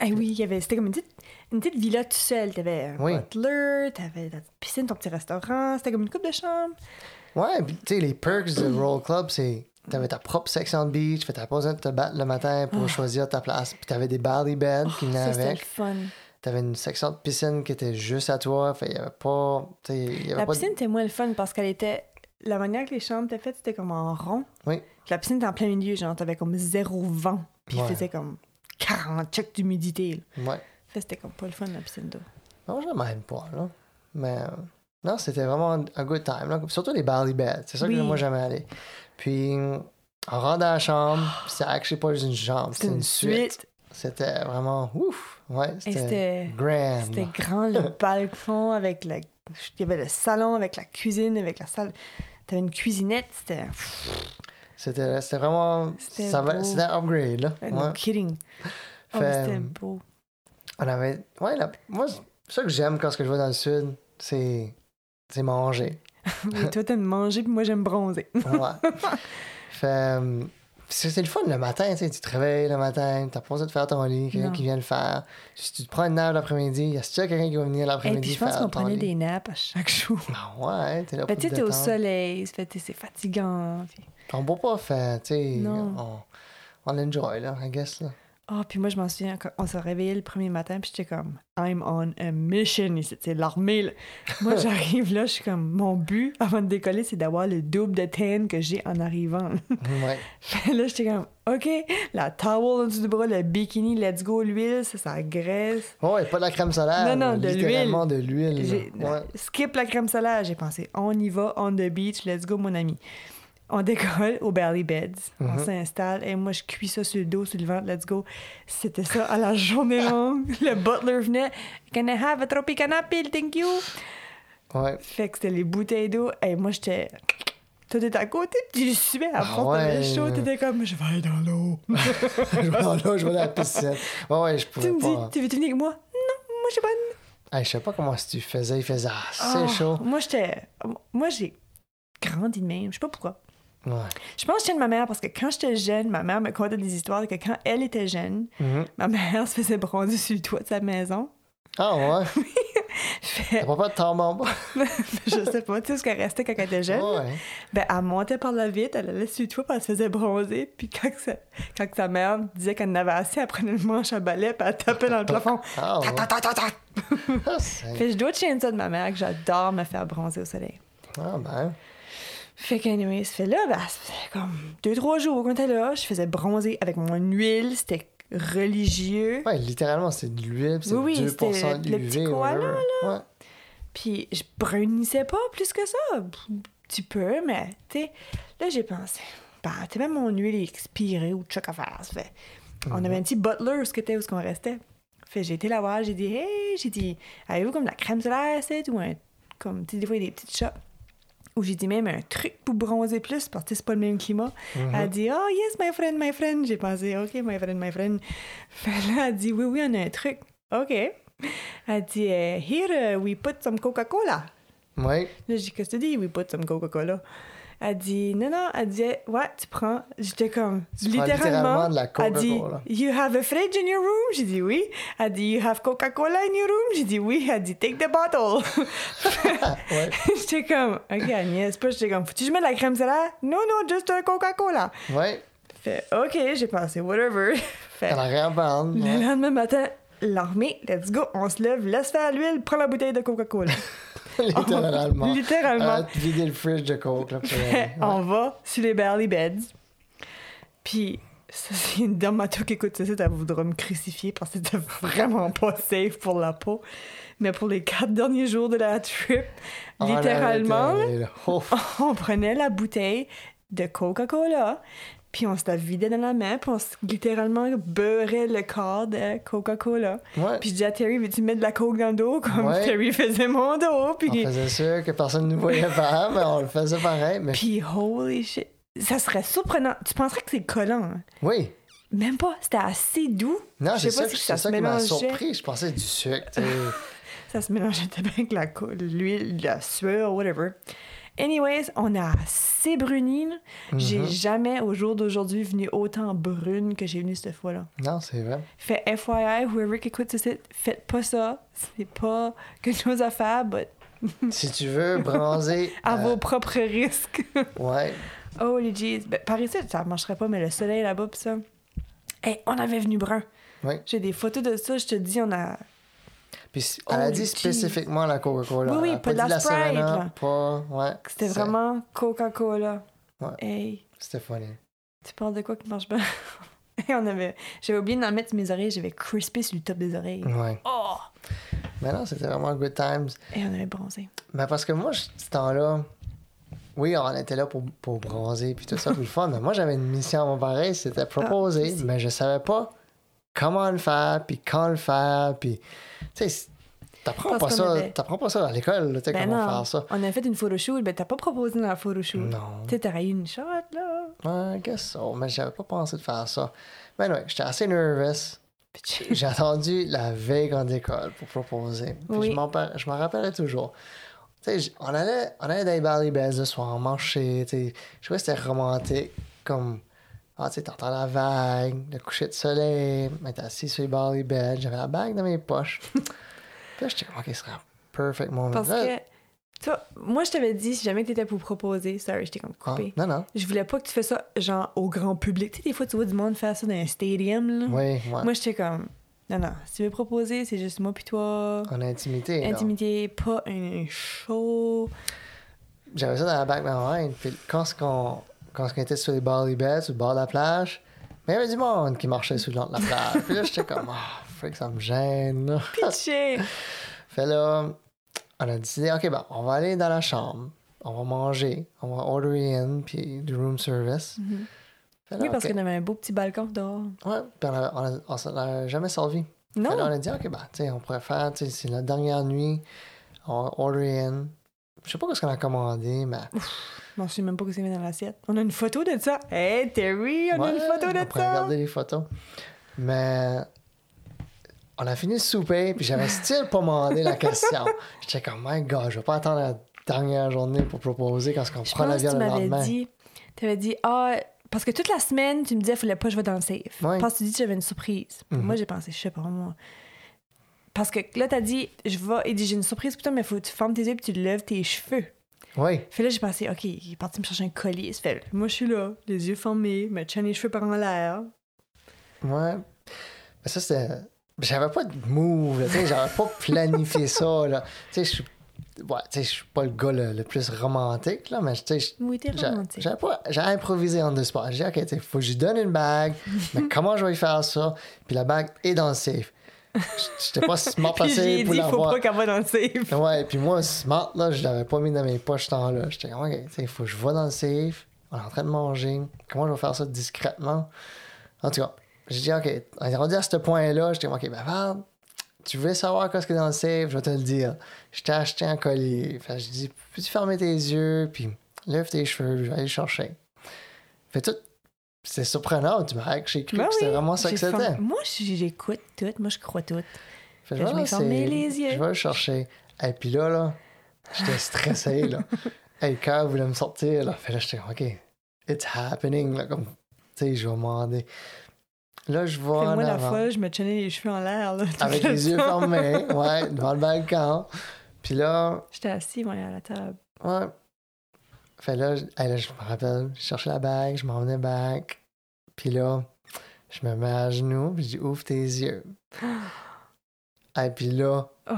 Ah oui, il y avait, c'était comme une petite, une petite villa tout seul. T'avais un Oui. butler, t'avais ta piscine, ton petit restaurant. C'était comme une coupe de chambre. Ouais, puis tu sais, les perks de Royal Club, c'est T'avais ta propre section de beach, fait t'avais pas besoin de te battre le matin pour Ah. choisir ta place. Puis t'avais des body beds qui venaient Ça, c'était avec. fun. T'avais une section de piscine qui était juste à toi. Fait il y avait pas. y avait La pas piscine était moins le fun parce qu'elle était. La manière que les chambres étaient faites, c'était comme en rond. Oui. Puis La piscine était en plein milieu, genre, t'avais comme zéro vent. Puis Ouais. il faisait comme 40 checks d'humidité. Ouais. Fait c'était comme pas le fun, la piscine d'eau. Non, je l'aime pas, là. Mais euh, non, c'était vraiment un good time. Là. Surtout les body beds. C'est ça Oui. que moi j'aimais aller. Puis on rentre dans la chambre. C'était actually pas juste une chambre, c'était une une suite. suite. C'était vraiment ouf. Ouais, c'était grand. C'était grand, le balcon avec la. Il y avait le salon avec la cuisine, avec la salle. T'avais une cuisinette, c'était. C'était vraiment. C'était un upgrade, là. No Ouais. kidding. Oh, c'était beau. On avait. Ouais, la- moi, ça que j'aime quand je vais dans le sud, c'est. C'est manger. Mais toi, t'aimes manger, puis moi, j'aime bronzer. Ouais. fait. C'est c'est le fun le matin, tu sais, tu te réveilles le matin, t'as pas besoin de faire ton lit, quelqu'un qui vient le faire. Si tu te prends une nappe l'après-midi, y a quelqu'un qui va venir Et l'après-midi puis, je pense qu'on prenait lit? des naps à chaque jour. Ah ouais, t'es là Ben, pour tu t'es au soleil, fait c'est fatigant. puis- On peut pas faire, tu sais, on, on enjoy, là, I guess, là. Ah, puis moi, je m'en souviens, on s'est réveillé le premier matin, puis j'étais comme, I'm on a mission ici, c'est l'armée. Moi, j'arrive là, je suis comme, mon but avant de décoller, c'est d'avoir le double de tan que j'ai en arrivant. Ouais. Là, j'étais comme, OK, la towel en dessous du bras, le bikini, let's go, l'huile, ça, ça graisse. Ouais, pas de la crème solaire. Non, non, de littéralement de l'huile. Ouais. Skip la crème solaire, j'ai pensé, on y va, on the beach, let's go, mon ami. On décolle au Belly Beds, on Mhm. s'installe, et moi, je cuis ça sur le dos, sur le ventre, let's go. C'était ça à la journée longue. le butler venait, Can I have a Tropicana pill, thank you? Ouais. Fait que c'était les bouteilles d'eau, et moi, j'étais. Tout était à côté, puis je suivais à Ah force t'avais ouais. chaud, t'étais comme, je vais aller dans l'eau. je vais dans l'eau, je vais dans la piscine. Ouais, ouais, je tu pouvais me dis, pas. tu veux venir avec moi? Non, moi, je sais pas. Hey, je sais pas comment tu faisais, il faisait assez Ah, chaud. Moi, j'étais. Moi, j'ai grandi de même. Je sais pas pourquoi. Ouais. Je pense que j'étais de ma mère parce que quand j'étais jeune, ma mère me contait des histoires que quand elle était jeune, Mhm. ma mère se faisait bronzer sur le toit de sa maison. Ah ouais? Fait, T'as pas peur de tomber en bas? je sais pas, tu sais ce qu'elle restait quand elle était jeune. Ouais. Ben, elle montait par la vitre, elle allait sur le toit, puis elle se faisait bronzer. Puis quand, quand sa mère disait qu'elle en avait assez, elle prenait le manche à balai, puis elle tapait dans le plafond. Ah ouais. Tac, tac, tac. Ah, c'est- Fait je dois ça de ma mère, que j'adore me faire bronzer au soleil. Ah ben. Fait qu'anyway, ça fait là, ben, ça faisait comme deux, trois jours qu'on était là. Je faisais bronzer avec mon huile, c'était religieux. Ouais, littéralement, c'est de l'huile, c'est Oui, oui, 2% c'était le d'UV. petit koala, whatever. Ouais. Puis je brunissais pas plus que ça. Un petit peu, mais tu sais, là j'ai pensé, bah, t'es même mon huile est expirée ou truc à faire. Ça fait, On Mhm. avait un petit butler où c'était où ce qu'on restait. Fait j'ai été la voir, j'ai dit, hey, j'ai dit, avez-vous comme de la crème solaire, c'est ou un, comme, tu sais, des fois il y a des petites shops. Ou j'ai dit même un truc pour bronzer plus parce que c'est pas le même climat. Mhm. Elle a dit, oh yes, my friend, my friend. J'ai pensé, ok, my friend, my friend. Fait là, elle dit, oui, oui, on a un truc. Ok. Elle dit, eh, here, uh, we put some Coca-Cola. Ouais. Là, j'ai dit, qu'est-ce que tu dis? We put some Coca-Cola? Elle dit, non, non, elle dit, ouais, tu prends. J'étais comme, Tu prends littéralement de la Elle dit, you have a fridge in your room? J'ai dit, oui. Elle dit, you have Coca-Cola in your room? J'ai dit, oui. Elle dit, take the bottle. J'étais comme, ok, Agnès, pas, j'étais comme, faut-tu que je mette de la crème solaire? Non, non, juste un Coca-Cola. Ouais. Fait, ok, j'ai pensé, whatever. Fait, à prendre. le Ouais. lendemain matin, l'armée, let's go, on se lève, laisse faire l'huile, prends la bouteille de Coca-Cola. littéralement. Littéralement. Vider le fridge de coke, là. puis, euh, ouais. on va sur les Barley Beds. Puis, ça, c'est une dame à tout qui écoute ça, elle voudra me crucifier parce que c'était vraiment pas safe pour la peau. Mais pour les quatre derniers jours de la trip, Ah, littéralement, on prenait la bouteille de Coca-Cola, puis on se la vidait dans la main, puis on se littéralement beurrait le corps de Coca-Cola. Ouais. Puis je dis à Terry, veux-tu mettre de la coke dans le dos? Comme Ouais. Terry faisait mon dos. On Puis, faisait sûr que personne ne nous voyait faire, mais on le faisait pareil. Mais puis holy shit. Ça serait surprenant. Tu penserais que c'est collant. hein? oui. Même pas. C'était assez doux. Non, Je c'est sais pas ça, si ça ça se qui m'a mélangeait. surpris. Je pensais du sucre. Ça se mélangeait bien avec la co- l'huile, la sueur, whatever. Anyways, on a assez bruni. J'ai Mhm. jamais, au jour d'aujourd'hui, venu autant brune que j'ai venu cette fois-là. Non, c'est vrai. Fait FYI, whoever qui écoute ce site, faites pas ça. C'est pas quelque chose à faire, but Si tu veux bronzer, à euh, vos propres risques. ouais, Oh, les jeez. Ben, par ici, ça marcherait pas, mais le soleil là-bas, pis ça. Hey, on avait venu brun. Oui. J'ai des photos de ça, je te dis, on a. Puis elle a Oh, dit spécifiquement la Coca-Cola. Oui, oui, a pas de dit la Sprite, Serena, là. Pas, ouais. C'était vraiment Coca-Cola. Ouais. Hey, C'était funny. tu parles de quoi qui marche bien? On avait... J'avais oublié d'en mettre sur mes oreilles, j'avais crispé sur le top des oreilles. Ouais. Oh! Mais non, c'était vraiment good times. Et on avait bronzé. Mais parce que moi, ce temps-là, oui, on était là pour, pour bronzer puis tout ça, puis le fun. Mais moi, j'avais une mission à mon pareil, c'était proposer, Ah, aussi. mais je savais pas comment le faire, puis quand le faire, puis tu sais, t'apprends pas ça, avait- pas ça à l'école, tu sais, Ben comment non, faire ça. on a fait une photoshoot, ben t'as pas proposé dans la photoshoot. Non. Tu sais, t'aurais eu une shot, là. Ouais, guess so, mais j'avais pas pensé de faire ça. Mais non, j'étais assez nervous. J'ai attendu la veille en école pour proposer. Puis Oui. je m'en rappelais toujours. Tu sais, j- on allait, on allait dans les Valley Bells le soir, tu sais. Je trouvais que c'était romantique, comme... Ah, tu sais, t'entends la vague, le coucher de soleil, m'être assis sur les Valley Bells, j'avais la bague dans mes poches. Puis là, j'étais comme, OK, ce serait un perfect moment. Parce Là- que, toi, moi, je t'avais dit, si jamais t'étais pour proposer, sorry, je t'ai comme Ah, coupé. non, non. Je voulais pas que tu fasses ça, genre, au grand public. Tu sais, des fois, tu vois du monde faire ça dans un stadium, là. Oui, ouais. Moi, j'étais comme, non, non, si tu veux proposer, c'est juste moi puis toi. En intimité. Intimité, pas un show. J'avais ça dans la bague dans la Puis quand ce qu'on quand qu'on était sur les Bali Beds, sur le bord de la plage, mais il y avait du monde qui marchait sur le long de la plage. Puis là, j'étais comme, ah, frick, ça me gêne. là. Pitché! Fait là, on a décidé, OK, ben, on va aller dans la chambre, on va manger, on va order in, puis du room service. Là, oui, parce qu'on avait un beau petit balcon dehors. Ouais, puis on on on s'en jamais servi. Non! Fait là, on a dit, OK, ben, tu sais, on pourrait faire, tu sais, c'est la dernière nuit, on va order in. Je sais pas ce qu'on a commandé, mais. Je m'en souviens même pas que c'est mis dans l'assiette. On a une photo de ça. Hey, Terry, on a une photo de on ça. regarder les photos. Mais on a fini le souper, puis j'avais style pas demandé la question. J'étais comme, my God, je vais pas attendre la dernière journée pour proposer quand on Je prend l'avion tu le m'avais lendemain. dit, tu avais dit, ah, parce que toute la semaine, tu me disais, fallait pas que je vais dans le safe. Ouais. Parce que tu dis que j'avais une surprise. Mhm. Moi, j'ai pensé, je sais pas, moi. Parce que là, t'as dit, je vais, il dit, j'ai une surprise pour toi, mais faut que tu fermes tes yeux puis tu lèves tes cheveux. Oui, Fait là, j'ai pensé, OK, il est parti me chercher un collier. Fait, moi, je suis là, les yeux fermés, me tiens les cheveux par en l'air. ouais. Mais ça, c'était. J'avais pas de move, tu sais, j'avais pas planifié ça, là. Tu sais, je suis. Ouais, tu sais, je suis pas le gars le, le plus romantique, là, mais tu sais, je- Oui, t'es J'ai romantique. j'ai pas- j'ai improvisé en deux spot. J'ai dit, OK, il faut que je lui donne une bague, mais comment je vais faire ça? Puis la bague est dans le safe. J'étais pas smart Puis passé pour dit, faut pas qu'elle va dans le safe. Ouais, puis moi, smart, là, je l'avais pas mis dans mes poches tant là. J'étais comme, OK, il faut que je vais dans le safe. On est en train de manger. Comment je vais faire ça discrètement? En tout cas, j'ai dit, OK, on est rendu à ce point-là. J'étais comme, OK, ben, Val, tu voulais savoir qu'est-ce qu'il y a dans le safe? Je vais te le dire. Je t'ai acheté un collier. Fait je dis, peux-tu fermer tes yeux? Puis lève tes cheveux, je vais aller le chercher. Fait tout. C'est surprenant, tu m'as j'ai cru Ben que c'était oui, vraiment ça que c'était. Moi, j'écoute tout. Moi, je crois tout. Fait je fermé les yeux. Je vais le chercher. Et puis là, là, j'étais stressé, là. Et le cœur voulait me sortir, là. Fait là, j'étais OK, it's happening, là, comme, tu sais, je vais demander. Là, je vois en moi, la fois, je me tenais les cheveux en l'air. là, avec le les yeux fermés, ouais, devant le balcon. Puis là, J'étais assis, moi, à la table. ouais. Fait là, je, là, je me rappelle, je cherchais la bague, je m'en venais back. Puis là, je me mets à genoux, puis je dis, ouvre tes yeux. Et puis là, Oh.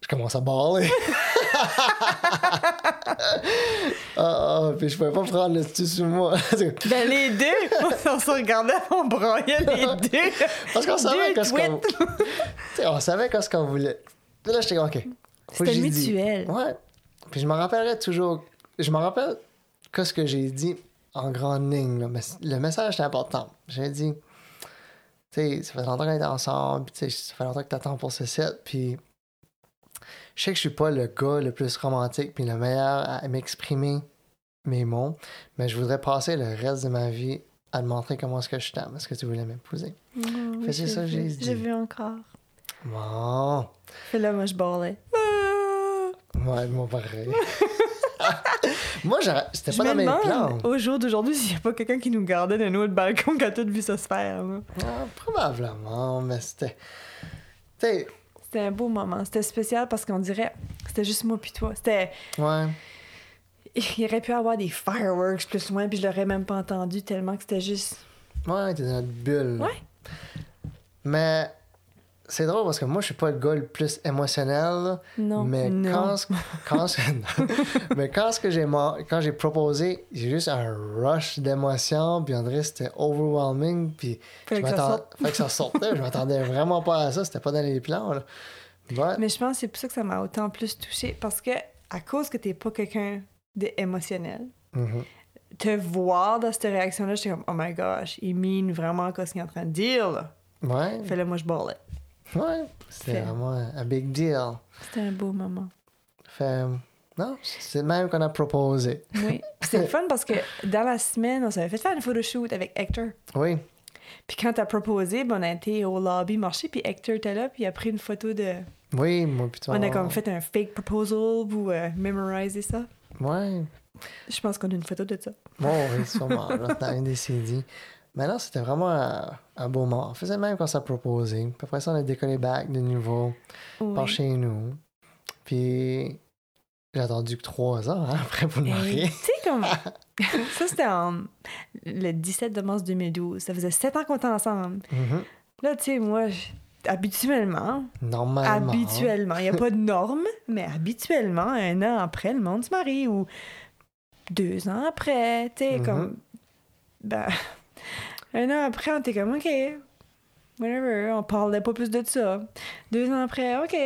je commence à baller. Ah, ah, puis je pouvais pas prendre le dessus sur moi. Ben, les deux, on se regardait, on broyait les deux. Parce qu'on savait qu'est-ce qu'on... on savait qu'est-ce qu'on voulait. Puis là, j'étais OK. C'était mutuel. Ouais. Puis je me rappellerai toujours... Je me rappelle qu'est-ce que j'ai dit en grande ligne. là, mais le message était important. J'ai dit, tu sais, ça fait longtemps qu'on est ensemble, puis tu sais, ça fait longtemps que t'attends pour ce set, puis je sais que je suis pas le gars le plus romantique puis le meilleur à m'exprimer mes mots, mais je voudrais passer le reste de ma vie à te montrer comment est-ce que je t'aime. Est-ce que tu voulais m'épouser? Oh, Fait, c'est ça que j'ai dit. J'ai vu encore. Bon. Puis là, moi, je ballais. Ah! Ouais, moi pareil. moi, j'aurais- c'était pas dans mes plans. au jour d'aujourd'hui, s'il n'y a pas quelqu'un qui nous gardait de nous le balcon qui a tout vu ça se faire. là. Ah, probablement, mais c'était. C'était un beau moment. C'était spécial parce qu'on dirait c'était juste moi puis toi. C'était ouais. il aurait pu avoir des fireworks plus loin, puis je l'aurais même pas entendu tellement que c'était juste. Ouais, t'es dans notre bulle. Ouais. Mais c'est drôle parce que moi, je suis pas le gars le plus émotionnel. Non. Mais non. quand, quand, mais quand ce que j'ai quand j'ai proposé, j'ai juste un rush d'émotion, puis André c'était overwhelming, puis je que ça fallait que ça sortait, je m'attendais vraiment pas à ça, c'était pas dans les plans là. Ouais. Mais je pense que c'est pour ça que ça m'a autant plus touché parce que à cause que t'es pas quelqu'un d'émotionnel, Mhm. te voir dans cette réaction-là, j'étais comme, oh my gosh, il mine vraiment ce qu'il est en train de dire, là. Ouais, Fait là, moi, je ballais. Ouais, c'était vraiment un big deal. C'était un beau moment. Fait, non, c'est même qu'on a proposé. Oui. C'est le fun parce que dans la semaine, on s'avait fait faire une photoshoot avec Hector. Oui, Puis quand t'as proposé, ben, on a été au lobby marché, puis Hector était là, puis il a pris une photo de... oui, moi plutôt. On a comme fait un fake proposal pour euh, memoriser ça. Ouais, Je pense qu'on a une photo de ça. Bon, oui, sûrement, là, dans un des CD. Mais non, c'était vraiment un, un beau moment. On faisait le même quand ça proposé. Puis après ça, on a décollé back de nouveau Oui. par chez nous. Puis j'ai attendu que trois ans hein, après pour me Et, marier. Tu sais, comme. ça, c'était en- le 17 de mars 2012. Ça faisait sept ans qu'on était ensemble. Mhm. Là, tu sais, moi, je- habituellement, Normalement. habituellement, il n'y a pas de norme, mais habituellement, un an après, le monde se marie ou deux ans après, tu sais, Mhm. comme. Ben. Un an après, on était comme, OK, whatever, on parlait pas plus de ça. Deux ans après, OK,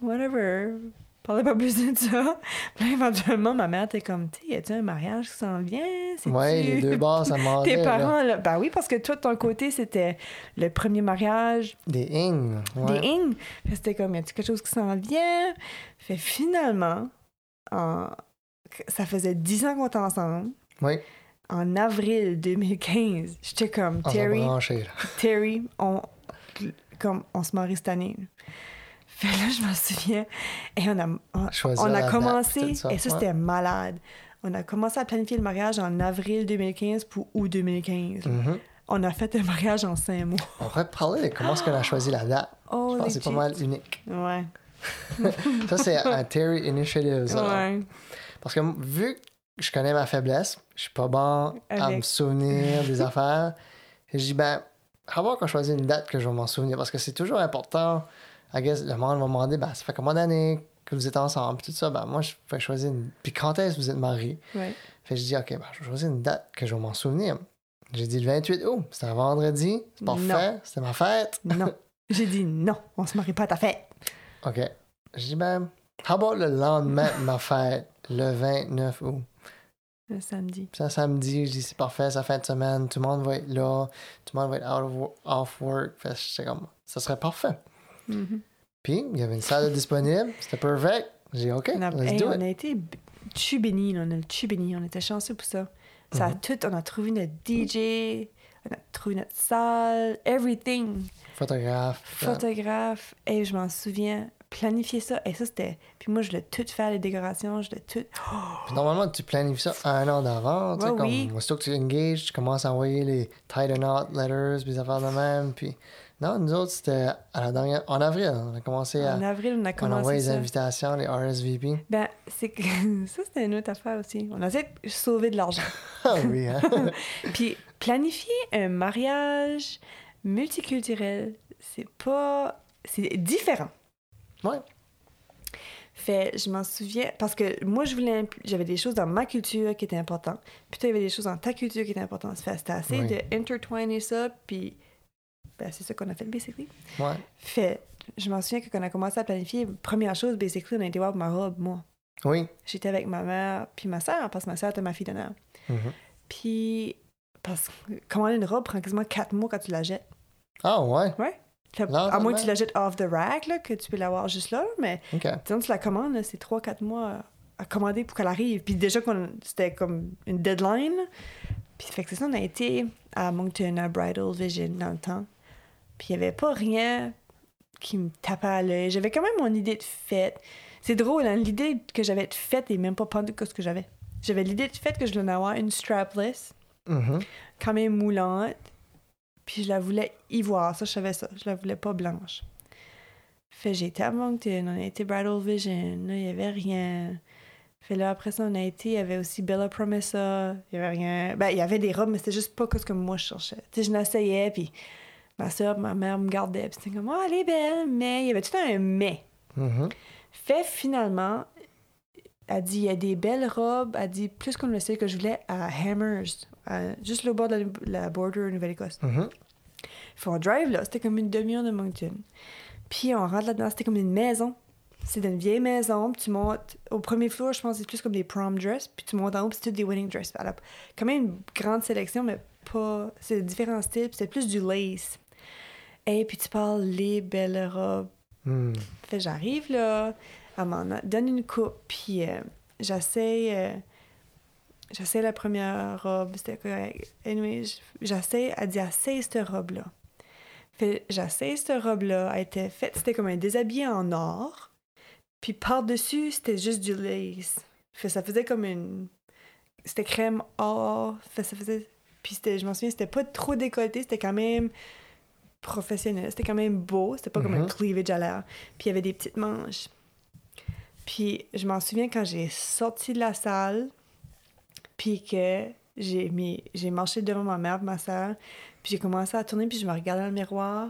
whatever, on parlait pas plus de ça. Puis éventuellement, ma mère était comme, tu sais, y a-tu un mariage qui s'en vient? Ouais, les deux bars, ça demandait. Tes parents, là, ben oui, parce que toi, de ton côté, c'était le premier mariage Des ing. Ouais. des Ing. C'était comme, y a-tu quelque chose qui s'en vient? Fait finalement, en... ça faisait 10 ans qu'on était ensemble. Oui, En avril 2015, j'étais comme, on Terry. Là. Terry, on, comme, on se marie cette année. Fait là, je me souviens, et on a, on, on a commencé, et ça, c'était malade. On a commencé à planifier le mariage en avril 2015 pour août 2015. Mhm. On a fait un mariage en cinq mois. On pourrait parler de comment est-ce qu'on a choisi la date. Oh, Je pense que c'est pas mal unique. Ouais. Ça, c'est un Terry Initiative. ça. Ouais. Parce que vu que je connais ma faiblesse, je suis pas bon à me souvenir des affaires, et je dis, ben, à voir qu'on choisit une date que je vais m'en souvenir. Parce que c'est toujours important. I guess, le monde va me demander, ben, ça fait combien d'années que vous êtes ensemble? Puis tout ça, ben, moi, je fais choisir une. Puis quand est-ce que vous êtes mariés? Ouais. Fait que je dis, OK, ben, je vais choisir une date que je vais m'en souvenir. J'ai dit le 28 août, c'était un vendredi, c'est parfait, c'était ma fête. Non. J'ai dit non, on se marie pas à ta fête. OK. Je dis, ben, how about le lendemain de ma fête, le 29 août? Le samedi. Puis un samedi, je dis c'est parfait, c'est la fin de semaine, tout le monde va être là, tout le monde va être out of off work. Fait que comme, ça serait parfait. Mhm. Puis, il y avait une salle disponible, c'était perfect. J'ai dit, OK, On a, let's hey, do on it. a été tu béni, on a le tu béni, on était chanceux pour ça. Ça a Mhm. tout, on a trouvé notre DJ, on a trouvé notre salle, everything. Photographe. Photographe, et je m'en souviens, planifier ça, et ça c'était. Puis moi, je l'ai tout fait, les décorations, je l'ai tout. Puis normalement, tu planifies ça un an d'avance. tu sais, comme, aussitôt que tu engages, tu commences à envoyer les tie the knot letters, puis des affaires de même. Puis, non, nous autres, c'était à la dernière, en avril. On a commencé à. En avril, on a On envoie commencé les ça. invitations, les RSVP. Ben, c'est que ça, c'était une autre affaire aussi. On a essayé de sauver de l'argent. Ah oui, hein? Puis planifier un mariage multiculturel, c'est pas. C'est différent. Ouais. Fait, je m'en souviens, parce que moi, je voulais. J'avais des choses dans ma culture qui étaient importantes. Puis toi, il y avait des choses dans ta culture qui étaient importantes. Fait, c'était assez Oui. de intertwiner ça, puis. Ben, c'est ça qu'on a fait, basically. Ouais. Fait, je m'en souviens que quand on a commencé à planifier, première chose, basically, on a été voir ma robe, moi. Oui. J'étais avec ma mère, puis ma soeur, parce que ma soeur était ma fille d'honneur. Mhm. Puis, parce que commander une robe prend quasiment quatre mois quand tu la jettes. Ah ouais? Ouais. Fait, Non, à moins que tu la jettes off the rack, là, que tu peux l'avoir juste là, mais disons tu la commandes, c'est trois, quatre mois à commander pour qu'elle arrive. Puis déjà, c'était comme une deadline. Puis fait que c'est ça, on a été à Moncton, à Bridal Vision dans le temps. Puis il n'y avait pas rien qui me tapait à l'œil. J'avais quand même mon idée de fête. C'est drôle, hein? l'idée que j'avais de fête est même pas pendue que ce que j'avais. J'avais l'idée de fête que je voulais en avoir une strapless, Mhm. quand même moulante. Puis je la voulais ivoire, ça je savais ça. Je la voulais pas blanche. Fait j'ai été à Moncton, on a été Bridal Vision, là il y avait rien. Fait là, après ça, on a été, il y avait aussi Bella Promessa. Il y avait rien. Ben, il y avait des robes, mais c'était juste pas ce que moi je cherchais. Tu sais, je l'essayais, puis ma soeur, ma mère me gardait, puis c'était comme, oh, elle est belle, mais il y avait tout un mais. Mhm. Fait finalement, elle dit, il y a des belles robes, elle dit, plus comme le style que je voulais, à Hammers, juste le bord de la, la border Nouvelle-Écosse. Mhm. Fait on drive là, c'était comme une demi-heure de Moncton. Puis on rentre là-dedans, c'était comme une maison. C'est une vieille maison, puis tu montes au premier floor, je pense que c'est plus comme des prom dress, puis tu montes en haut, puis c'est des wedding dress. Elle a quand même une grande sélection, mais pas. C'est différents styles, puis c'est plus du lace. Et puis tu parles les belles robes. Hmm. Fait j'arrive là, elle m'en donne une coupe, puis euh, j'essaie. euh, j'essaie la première robe, c'était correct. Anyway, j'essaie, elle dit, essaie cette robe-là. Fait j'essaie cette robe-là, elle était faite, c'était comme un déshabillé en or, puis par-dessus, c'était juste du lace. Fait ça faisait comme une. C'était crème or, fait ça faisait. Puis c'était, je m'en souviens, c'était pas trop décolleté, c'était quand même professionnel, c'était quand même beau, c'était pas comme un Mhm. cleavage à l'air. Puis il y avait des petites manches. Puis je m'en souviens quand j'ai sorti de la salle, puis que j'ai mis, j'ai marché devant ma mère ma soeur, puis j'ai commencé à tourner, puis je me regardais dans le miroir.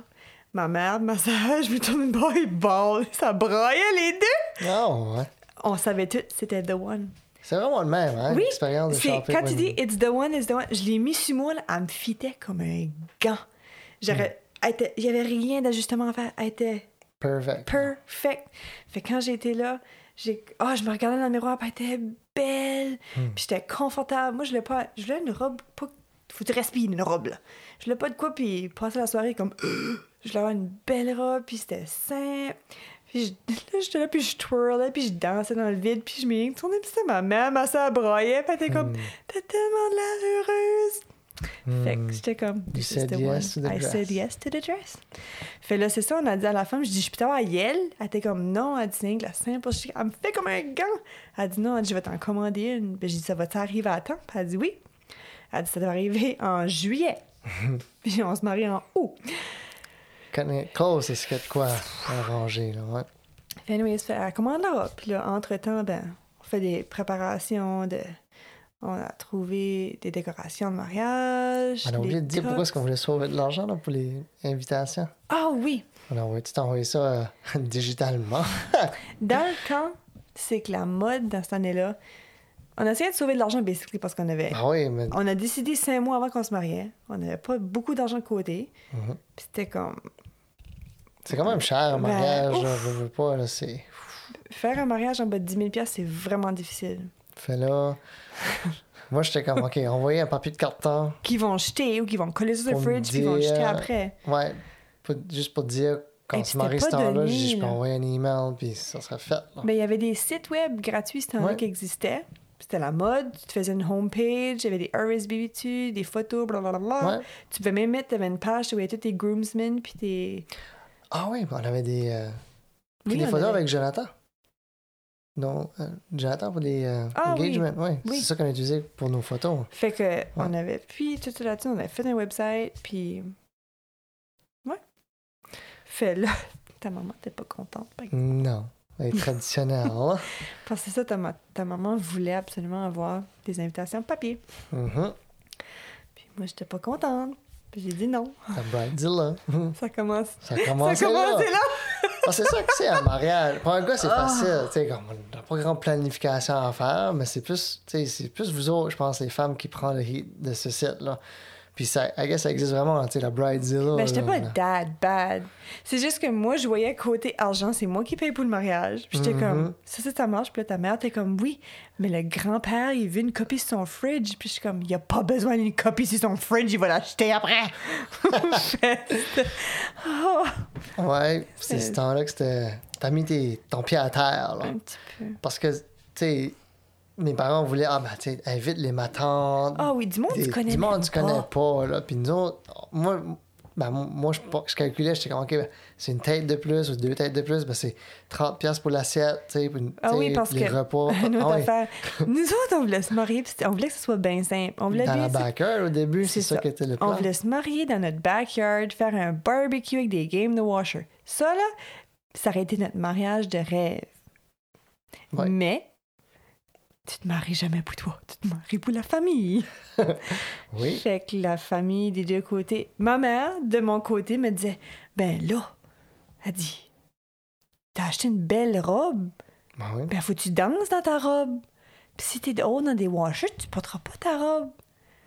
Ma mère, ma soeur, je me tourne et balle. Ça braillait les deux! Ah ouais. On savait tout, c'était The One. C'est vraiment le même, hein, Oui, l'expérience de quand tu dis. It's the one, it's the one, je l'ai mis sur moi, là, elle me fitait comme un gant. J'aurais, y avait rien d'ajustement à faire. Elle était Perfect. perfect. Fait que quand j'étais là, j'ai, ah, je me regardais dans le miroir, puis elle était belle, Hmm. puis j'étais confortable. Moi, je voulais pas, je voulais une robe, pas, faut que tu respires une robe, là. Je voulais pas de quoi, puis passer la soirée comme, je voulais avoir une belle robe, puis c'était simple. Puis je- là, j'étais là, puis je twirlais, puis je dansais dans le vide, puis je m'y tournais, puis c'était ma mère, ma soeur broyait, puis elle était comme, Hmm. t'as tellement de l'air heureuse. Fait que j'étais comme, this is the yes one. to the I said yes to the dress. Fait là, c'est ça, on a dit à la femme, je dis, je peux t'avoir à Yale? Elle était comme, non, elle dit, c'est la simple. Elle me fait comme un gant. Elle dit, non, elle dit, je vais t'en commander une. Ben, j'ai dit, ça va t'arriver à temps? Puis elle dit, oui. Elle dit, ça doit arriver en juillet. Puis on se marie en août. Close, c'est de quoi arranger, là, ouais. Fait anyways, fait, elle commande la robe. Puis là, entre-temps, ben, on fait des préparations de... On a trouvé des décorations de mariage. On a oublié de dire pourquoi est-ce qu'on voulait sauver de l'argent pour les invitations. Ah oui! On a envoyé, t'as envoyé ça euh, digitalement. Dans le temps, c'est que la mode dans cette année-là, on a essayé de sauver de l'argent, basically, parce qu'on avait. Ah oui, mais On a décidé cinq mois avant qu'on se mariait. On n'avait pas beaucoup d'argent de côté. Mhm. Puis c'était comme. c'est quand même cher, un Ben, mariage, veux, veux pas, là, c'est... Faire un mariage en bas de 10 000 c'est vraiment difficile. Fait là... Moi, j'étais comme, OK, envoyer un papier de carton. Qui vont jeter ou qui vont coller sur le fridge, qui vont jeter après. Ouais, pour- juste pour dire, quand Et on puis se marie c'était ce temps-là, je peux envoyer un email, puis ça serait fait. Là. Ben, il y avait des sites web gratuits, ce temps-là, Ouais. qui existaient. C'était la mode. Tu te faisais une homepage, il y avait des RSB dessus, des photos, blablabla. Ouais. Tu pouvais même mettre, tu avais une page où il y avait tous tes groomsmen, puis tes. Ah oui, on avait des, euh, puis Oui, des photos avait- avec Jonathan. Non, euh, Jonathan pour les euh, Ah oui. engagements, ouais. Oui. C'est ça qu'on a utilisé pour nos photos. Fait que on avait puis tout ça là-dessus, on avait fait un website, puis ouais. Fait là, ta maman t'es pas contente, par exemple. Non, elle est traditionnelle. hein. parce que ça, ta, ma- ta maman voulait absolument avoir des invitations papier. Mhm. Puis moi, j'étais pas contente. Puis j'ai dit non. La Bridezilla. Ça commence. Ça a commencé ça commence là. là. Ah, c'est ça que c'est un mariage. Pour un gars, c'est Ah. facile. Tu sais, comme on n'a pas grande planification à faire, mais c'est plus, c'est plus vous autres, je pense, les femmes qui prennent le hit de ce site-là. Puis ça, I guess, ça existe vraiment, tu sais, la Bridezilla. Ben, j'étais pas dad bad. C'est juste que moi, je voyais côté argent, c'est moi qui paye pour le mariage. Puis j'étais comme, ça, c'est ta marche. Puis là, ta mère, t'es comme, oui, mais le grand-père, il veut une copie sur son fridge. Puis je suis comme, il a pas besoin d'une copie sur son fridge, il va l'acheter après. Oh, Ouais, c'est ce temps-là que c'était. T'as mis tes- ton pied à terre, là. un petit peu. Parce que, tu sais, mes parents voulaient, ah, ben, tu sais, invite les matantes. Ah oui, du monde, des- tu connais Du monde, tu connais pas. pas, là. Puis nous autres, moi, ben, moi je, je calculais, j'étais comme, OK, ben, c'est une tête de plus ou deux têtes de plus, ben, c'est 30$ piastres pour l'assiette, tu sais, pour Ah oui, parce les que repas. une autre Ah oui. Nous autres, on voulait se marier, on voulait que ce soit bien simple. On voulait Dans la backer, au début, c'est ça, ça. qui était le On plan. voulait se marier dans notre backyard, faire un barbecue avec des games de washer. Ça, là, ça aurait été notre mariage de rêve. Ouais. Mais tu te maries jamais pour toi, tu te maries pour la famille. Oui. Fait que la famille des deux côtés. Ma mère, de mon côté, me disait Ben là, elle dit T'as acheté une belle robe, Ben oui. ben faut que tu danses dans ta robe? Puis si t'es haut dans des washers, tu porteras pas ta robe.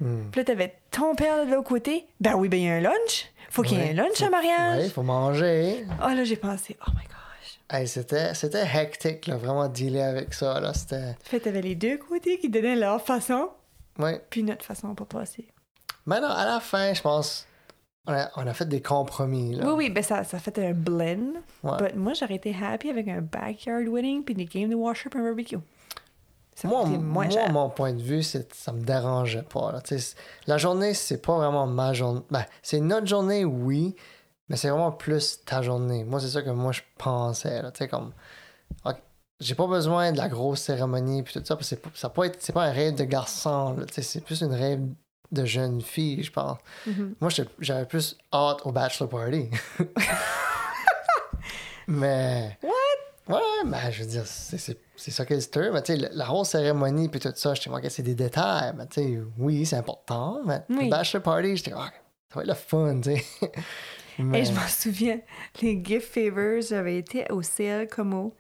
Hmm. Puis là, t'avais ton père de l'autre côté. Ben oui, ben il y a un lunch. Faut qu'il y ait un lunch à mariage. Oui, faut manger. Oh là, j'ai pensé, oh my gosh. Hey, c'était, c'était hectique, là, vraiment dealer avec ça. Là. C'était. Fait t'avais les deux côtés qui donnaient leur façon, Ouais. puis notre façon pour passer. Mais non, à la fin, je pense, on a, on a fait des compromis. Là. Oui, oui, ben ça, ça fait un blend. Ouais. But moi, j'aurais été happy avec un backyard wedding puis des games de washer puis un barbecue. Ça Moi, moi, mon point de vue, c'est ça me dérangeait pas. Là. La journée, c'est pas vraiment ma journée. Ben, c'est notre journée, oui, mais c'est vraiment plus ta journée. Moi, c'est ça que moi, je pensais. Tu sais, comme, j'ai pas besoin de la grosse cérémonie puis tout ça, parce que ça peut être, c'est pas un rêve de garçon. C'est plus une rêve de jeune fille, je pense. Mhm. Moi, j'avais plus hâte au bachelor party. mais. What? Ouais, ben, je veux dire, c'est- c'est c'est ça qu'elle se Mais tu sais, la, grosse cérémonie puis tout ça, j'étais, ok, c'est des détails. Mais tu sais, oui, c'est important. Mais Oui. le bachelor party, j'étais, ah, ça va être le fun, tu sais. Mais- Et je m'en souviens, les gift favors, j'avais été au CL Como.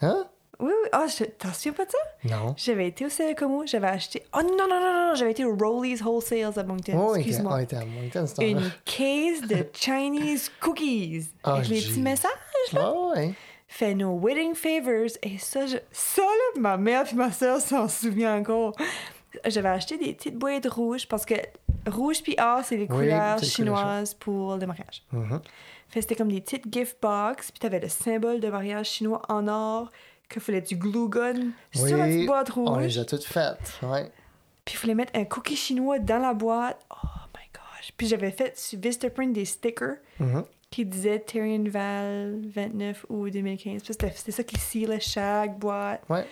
Hein? Oui, oui. Ah, je... t'en souviens pas de ça? Non. J'avais été au CL Como, j'avais acheté. Oh non, non, non, non, non, j'avais été au Rollies Wholesales à Moncton. Oh, Excuse-moi. on était à Moncton, ce temps-là. Une case de Chinese cookies. Oh, avec les petits messages. Ouais, ouais. fait nos wedding favors. Et ça, je... ça là, ma mère et ma soeur s'en souviennent encore. J'avais acheté des petites boîtes rouges parce que rouge puis or, c'est les Oui, couleurs chinoises pour le mariage. Fait c'était comme des petites gift box, puis t'avais le symbole de mariage chinois en or que fallait du glue gun Oui, sur la petite boîte On rouge. les a toutes faites. Ouais. Puis il fallait mettre un cookie chinois dans la boîte. Oh my gosh. Puis j'avais fait sur Vistaprint des stickers Mhm. qui disaient Tyrion Val 29 ou 2015. Puis c'était ça qui sealait chaque boîte. Ouais.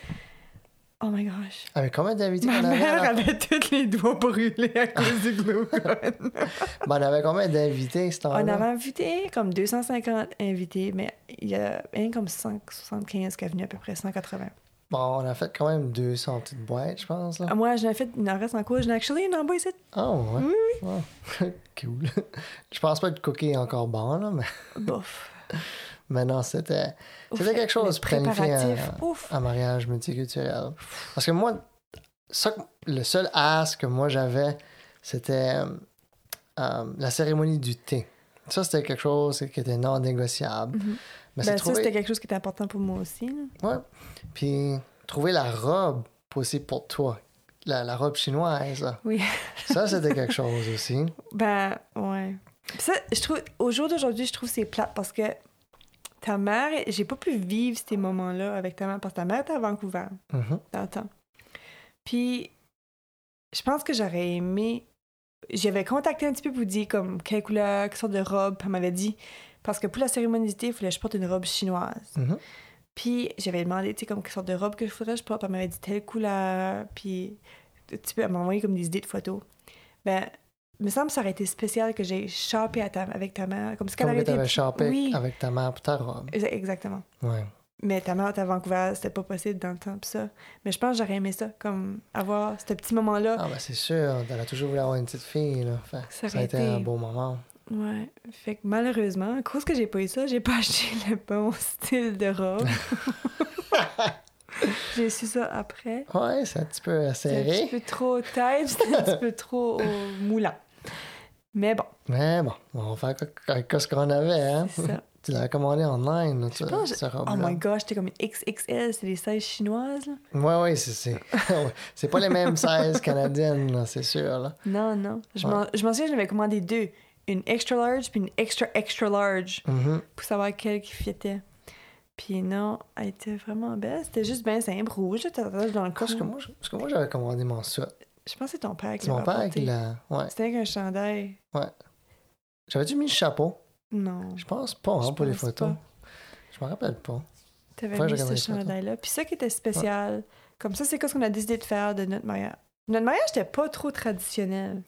Oh my gosh. Avec combien d'invités Ma on avait? mère avait tous les doigts brûlés à cause du. Ben, on avait combien d'invités, ce temps-là? On avait invité comme 250 invités, mais il y a rien comme 175 qui est venu à peu près 180. Bon, on a fait quand même 200 petites boîtes, je pense. Là. Ah, Moi, j'en ai fait, il en reste en cours. J'en ai actually une en bas ici. Oh, ouais? Oui, Wow. cool. je pense pas que le cookie est encore bon, là, mais, Bof. Mais non, c'était, c'était quelque chose planifié Ouf. un mariage multiculturel. Parce que moi, ça, le seul as que moi j'avais, c'était euh, euh, la cérémonie du thé. Ça, c'était quelque chose qui était non négociable. Mhm. Mais Ben, c'est ça, trouver... c'était quelque chose qui était important pour moi aussi. là. Ouais. Puis trouver la robe aussi pour toi. La, la robe chinoise, là. Oui. ça, c'était quelque chose aussi. Ben, ouais. Puis ça, je trouve, au jour d'aujourd'hui, je trouve que c'est plate parce que ta mère, j'ai pas pu vivre ces moments-là avec ta mère parce que ta mère était à Vancouver dans le temps. Puis, je pense que j'aurais aimé. J'avais contacté un petit peu pour dire comme quelle couleur, quelle sorte de robe. Elle m'avait dit, parce que pour la cérémonie du thé, il fallait que je porte une robe chinoise. Mhm. Puis j'avais demandé, tu sais, comme quelle sorte de robe que je voudrais, je porte. Elle m'avait dit telle couleur. Puis tu peux elle m'a envoyé comme des idées de photos. Ben, me semble que ça aurait été spécial que j'ai shoppé à ta- avec ta mère. Comme si Comme qu'elle que aurait tu avais été... shoppé Oui. avec ta mère pour ta robe. Exa- Exactement. Ouais. Mais ta mère était à Vancouver, c'était pas possible dans le temps, pis ça. Mais je pense que j'aurais aimé ça, comme avoir ce petit moment-là. Ah, ben c'est sûr. Elle a toujours voulu avoir une petite fille, là. Fait Ça ça, a été été- un beau moment. Ouais. Fait que malheureusement, à cause que j'ai pas eu ça, j'ai pas acheté le bon style de robe. j'ai su ça après. Ouais, c'est un petit peu C'était un petit serré. peu trop tight, c'était un petit peu trop moulant. Mais bon, Mais bon, on va faire avec ce qu'on avait, hein? ça. Tu l'avais commandé Je tu- pense- cette Oh my gosh, c'était comme une XXL, c'est des sizes chinoises, là. Ouais, ouais, c'est, c'est... pas les mêmes sizes canadiennes, là, c'est sûr, là. Non, non. Je Ouais. m'en je souviens, j'avais commandé deux. Une extra large puis une extra extra large. Mhm. pour savoir quelle qui fitait. Puis non, elle était vraiment belle. C'était juste bien simple, rouge, t'attaches dans le cou. Parce que moi, je- j'avais commandé mon suit. Je pense que c'est ton père qui C'est mon l'a père qui l'a... Ouais. C'était avec un chandail. J'avais-tu mis le chapeau? Non. Je pense pas, hein, pour les photos. pas. Je me rappelle pas. T'avais mis ce chandail-là. Puis ça qui était spécial, comme ça, c'est quoi ce qu'on a décidé de faire de notre mariage? Notre mariage n'était pas trop traditionnel.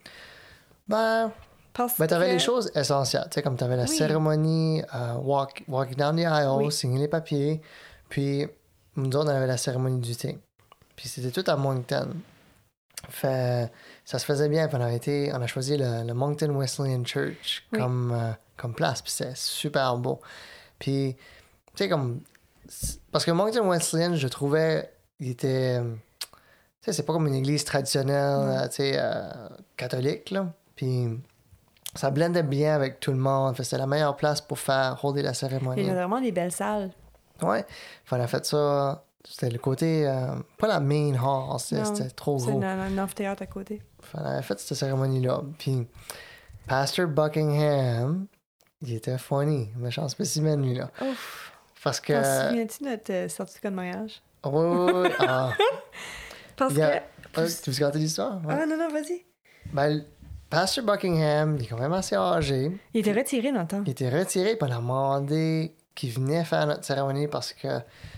Ben, Parce ben t'avais que... les choses essentielles. Tu sais, comme t'avais la Oui. cérémonie, euh, walk, walk down the aisle, Oui. signer les papiers. Puis, nous autres, on avait la cérémonie du thé. Puis c'était tout à Moncton. Fait, ça se faisait bien. Puis on a, été, on a choisi le, le Moncton Wesleyan Church Oui. comme, euh, comme place. Puis c'était super beau. Puis, tu sais, comme. Parce que Moncton Wesleyan, je trouvais, il était. euh, Tu sais, c'est pas comme une église traditionnelle, euh, tu sais, euh, catholique, là. Puis, ça blendait bien avec tout le monde. C'était la meilleure place pour faire holder la Il cérémonie. y a vraiment des belles salles. Ouais. Fait on a fait ça. C'était le côté. euh, pas la main hall, c'était c'était trop gros. un, un amphithéâtre à côté. Avait fait cette cérémonie-là. Puis, Pastor Buckingham, il était funny. Méchant spécimen, lui, là. Ouf. Parce que. T'en souviens-tu de notre euh, certificat de mariage? Oui, oui, oui. Ah, Parce Il a- que... Ah, tu veux raconter l'histoire? Ouais. Ah non, non, vas-y. Ben, Pastor Buckingham, il est quand même assez âgé. Il était retiré dans le temps. Il était retiré, puis on a demandé qu'il venait faire notre cérémonie parce que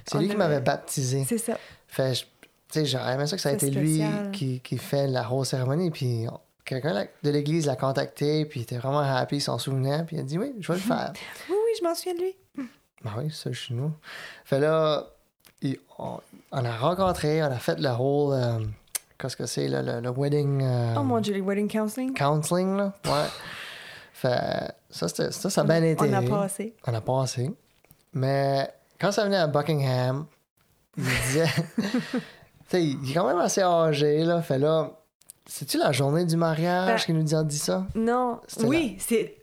c'est lui qui avait- m'avait baptisé. C'est ça. Fait, tu sais, j'aurais aimé ça que ça a été lui qui, qui fait la grosse cérémonie. Puis quelqu'un de l'église l'a contacté, puis il était vraiment happy, il s'en souvenait, puis il a dit oui, je vais le faire. Oui, oui, je m'en souviens de lui. ben oui, ça, chez nous. Fait là, il- on, on a rencontré, on a fait le whole. euh, Qu'est-ce que c'est, là, le, le wedding. euh, Oh mon dieu, les wedding counseling. Counseling, là. Ouais. Fait ça, ça, ça a bien été. On a passé. On a passé. Mais quand ça venait à Buckingham, il disait. tu sais, il est quand même assez âgé, là. Fait là. C'est-tu la journée du mariage Ben- qui nous dit ça? Non, oui, c'est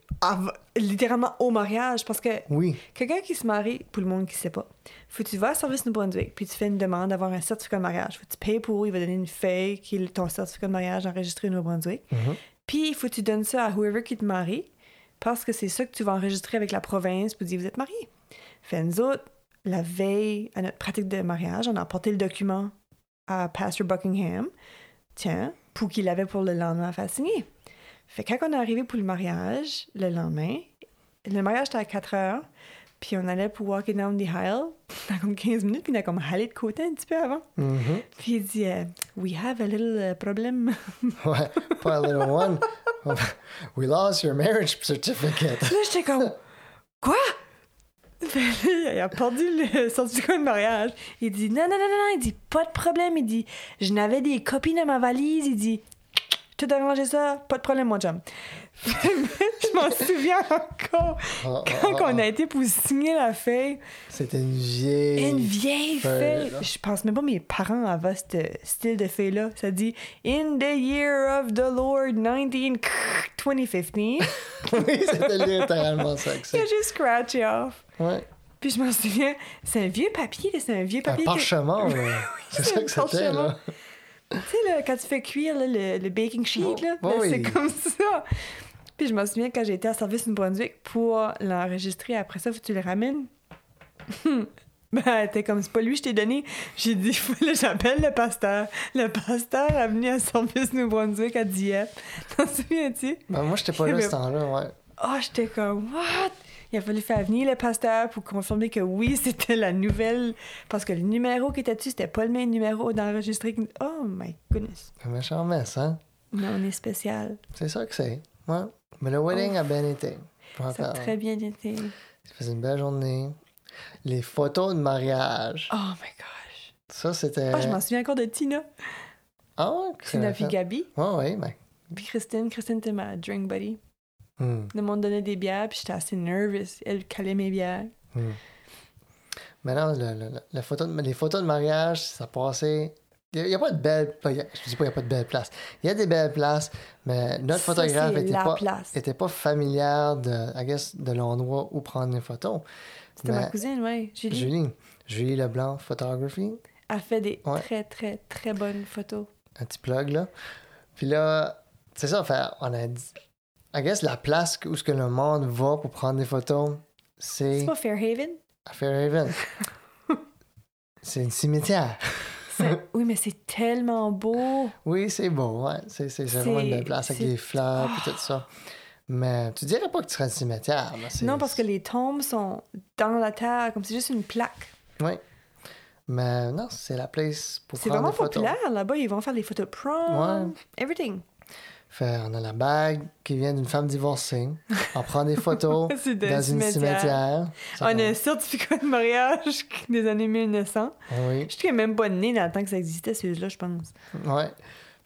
littéralement au mariage parce que Oui. quelqu'un qui se marie, pour le monde qui sait pas, faut que tu vas à Service New Brunswick puis tu fais une demande d'avoir un certificat de mariage. Faut que tu payes pour, il va donner une feuille qui est ton certificat de mariage enregistré au New Brunswick. Mhm. Puis il faut que tu donnes ça à whoever qui te marie parce que c'est ça que tu vas enregistrer avec la province pour dire vous êtes mariés. Fait nous autres, la veille à notre pratique de mariage, on a apporté le document à Pastor Buckingham, tiens, pour qu'il l'avait pour le lendemain à faire signer. Fait que quand on est arrivé pour le mariage, le lendemain, le mariage était à 4 heures, puis on allait pour walk down the aisle, dans comme 15 minutes, puis on a comme allé de côté un petit peu avant. Mhm. Puis il dit euh, We have a little uh, problem. Ouais. Pas a little one. We lost your marriage certificate. Là, j'étais comme Quoi? Il a perdu le certificat de mariage. Il dit non, non, non, non. Il dit Pas de problème. Il dit Je n'avais des copies dans ma valise. Il dit Tout arrangé ça, pas de problème, mon chum. je m'en souviens encore Ah, ah, quand ah, on a été pour signer la feuille. C'était une vieille. Une vieille feuille. Je pense même pas mes parents avaient ce style de feuille-là. Ça dit In the year of the Lord 19 2015. oui, c'était littéralement ça que c'est. juste scratché off. Ouais. Puis je m'en souviens, c'est un vieux papier, c'est un vieux Un papier. que- parchemin, là. C'est ça un que c'était, là. Tu sais, là, quand tu fais cuire là, le, le baking sheet, là, Oh, là, oui. c'est comme ça. Puis je me souviens quand j'ai été à Service New Brunswick pour l'enregistrer, après ça, faut que tu le ramènes. ben, t'es comme, c'est pas lui, je t'ai donné. J'ai dit, que j'appelle le pasteur. Le pasteur est venu à Service New Brunswick à Dieppe. T'en souviens-tu? Ben, moi, j'étais pas là ce temps-là, ouais. Oh, j'étais comme, what? Il a fallu faire venir le pasteur pour confirmer que oui, c'était la nouvelle. Parce que le numéro qui était dessus, c'était pas le même numéro d'enregistré. Oh my goodness. Un méchant mess, hein? Mais on est spécial. C'est ça que c'est. Ouais. Mais le wedding a bien été. Ça a très bien été. Ça faisait une belle journée. Les photos de mariage. Oh my gosh. Ça, c'était. Oh, je m'en souviens encore de Tina. Ah ouais? Tina puis. Gabi. Ouais, ouais, ben. Puis Christine. Christine était ma drink buddy. Hmm, Le monde donnait des bières, puis j'étais assez nervous. Elle calait mes bières. hmm. Maintenant, le, le- le- la photo de- les photos de mariage, ça passait. Il n'y a, pas de il a- Je dis pas qu'il n'y a pas de belles places. Il y a des belles places, mais notre Ça, photographe c'est était la pas, place. était pas familière de, I guess, de l'endroit où prendre les photos. C'était ma cousine, ouais. Julie. Julie. Julie Leblanc Photography. a fait des Ouais. très, très, très bonnes photos. un petit plug là. Puis là, c'est ça, on a dit. I guess la place où ce que le monde va pour prendre des photos, c'est C'est pas Fairhaven? à Fairhaven. c'est un cimetière. C'est- oui, mais c'est tellement beau. Oui, c'est beau, ouais. C'est, c'est, c'est vraiment une belle C'est- place avec c'est- des fleurs et tout ça. Mais tu dirais pas que tu serais un cimetière. c'est- Non, parce que les tombes sont dans la terre, comme c'est juste une plaque. Oui. Mais non, c'est la place pour C'est prendre vraiment des photos. populaire là-bas. Ils vont faire des photos prom, Ouais. everything. Fait, on a la bague qui vient d'une femme divorcée. On prend des photos dans une cimetière. On a un certificat de mariage des années 1900. Oui, Je suis même pas née dans le temps que ça existait, celui-là, je pense. ouais.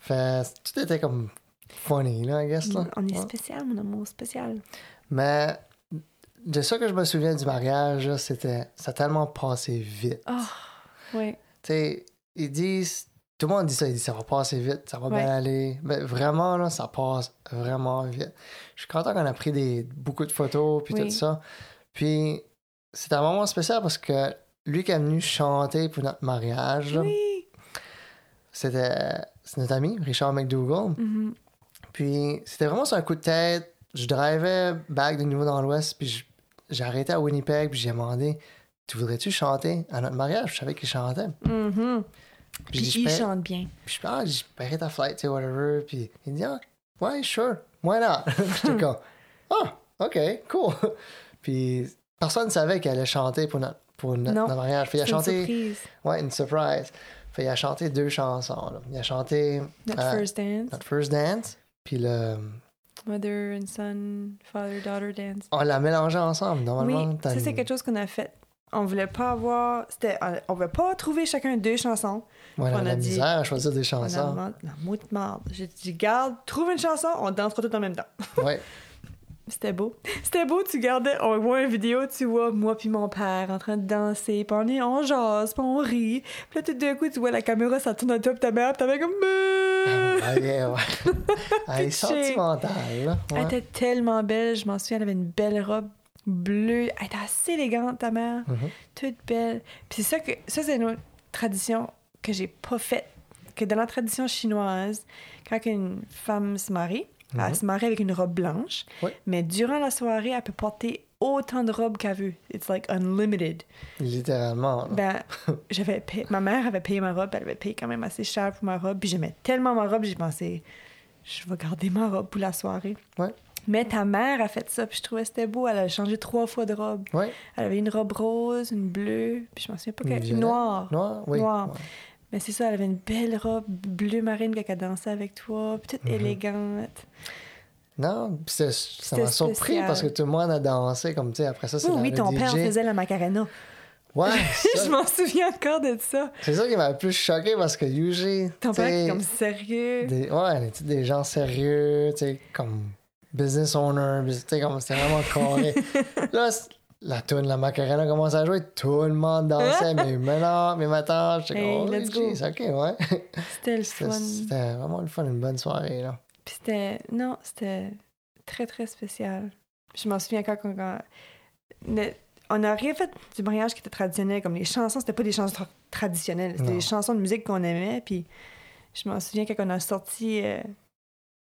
Fait, tout était comme funny, là, I guess, là. On est Ouais. spécial, mon amour, spécial. Mais de ça que je me souviens du mariage, c'était... Ça a tellement passé vite. Ah, oui. Tu sais, ils disent... Tout le monde dit ça, ils disent ça va passer vite, ça va Ouais. bien aller. Mais vraiment, là, ça passe vraiment vite. Je suis content qu'on a pris des, beaucoup de photos, puis Oui. tout ça. Puis, c'était un moment spécial parce que lui qui est venu chanter pour notre mariage, Oui. c'était c'est notre ami, Richard McDougall. Mhm. Puis, c'était vraiment sur un coup de tête. Je drivais back de nouveau dans l'Ouest, puis j'ai arrêté à Winnipeg, puis j'ai demandé Tu voudrais-tu chanter à notre mariage Je savais qu'il chantait. Mhm. Puis, Puis il chante bien. puis je ah, je paierai ta flight, tu sais, whatever. Puis il dit, ah, ouais, sure, why not? J'étais comme, ah, ok, cool. Puis personne ne savait qu'elle allait chanter pour notre, pour notre, Non. notre mariage. Puis il a une chanté, surprise. ouais, une surprise. Puis il a chanté deux chansons. là. Il a chanté Notre euh, first dance. notre first dance, puis le, Mother and son, father-daughter dance. on l'a mélangé ensemble. Oui, Normalement, t'as ça, c'est quelque chose qu'on a fait. On voulait pas avoir. C'était, on voulait pas trouver chacun deux chansons. Ouais, on a on a la dit- misère à choisir des On a chansons. demandé- non, mot de marde. J'ai dit, garde, trouve une chanson, on dansera tout en même temps. ouais. C'était beau. C'était beau, tu gardais, on voit une vidéo, tu vois moi puis mon père en train de danser, puis on est, on jase, puis on rit. Puis là, tout d'un coup, tu vois la caméra, ça tourne à toi, puis ta mère, puis t'avais comme... Ah, ouais, ouais. Elle est sentimentale, là. Elle était tellement belle, je m'en souviens, elle avait une belle robe bleue. Elle était assez élégante, ta mère. Mhm. Toute belle. Puis c'est ça que ça c'est une autre tradition que j'ai pas faite. Que dans la tradition chinoise, quand une femme se marie, elle se marie avec une robe blanche, mais durant la soirée, elle peut porter autant de robes qu'elle veut. It's like unlimited. Littéralement. Ben, j'avais payé- ma mère avait payé ma robe, elle avait payé quand même assez cher pour ma robe, puis j'aimais tellement ma robe, j'ai pensé, je vais garder ma robe pour la soirée. Ouais. Mais ta mère a fait ça, puis je trouvais que c'était beau. Elle a changé trois fois de robe. Ouais. Elle avait une robe rose, une bleue, puis je m'en souviens pas Une quelle. violette. Noire. Noir, oui. Noir. Ouais. Mais c'est ça, elle avait une belle robe bleu marine quand elle dansait avec toi, puis toute Mhm. élégante. Non, ça m'a surpris parce que tout le monde a dansé comme tu sais après ça c'est Oui, oui, ton DJ. père faisait la Macarena. Ouais, ça- je m'en souviens encore de ça. c'est ça qui m'a le plus choqué parce que usually Ton père est comme sérieux. des ouais, des gens sérieux, tu sais comme business owner, tu sais comme c'était vraiment carré. Là la tune la Macarena commence à jouer, tout le monde dansait, mais maintenant, mais maintenant, j'étais Hey, comme oh, let's go. jeez, OK, ouais. C'était le C'était fun. c'était vraiment le fun, une bonne soirée là. Puis c'était. Non, c'était très, très spécial. Je m'en souviens quand. quand- quand- le- on n'a rien fait du mariage qui était traditionnel. Comme les chansons, c'était pas des chansons tra- traditionnelles. C'était des chansons de musique qu'on aimait. Puis je m'en souviens quand on a sorti euh,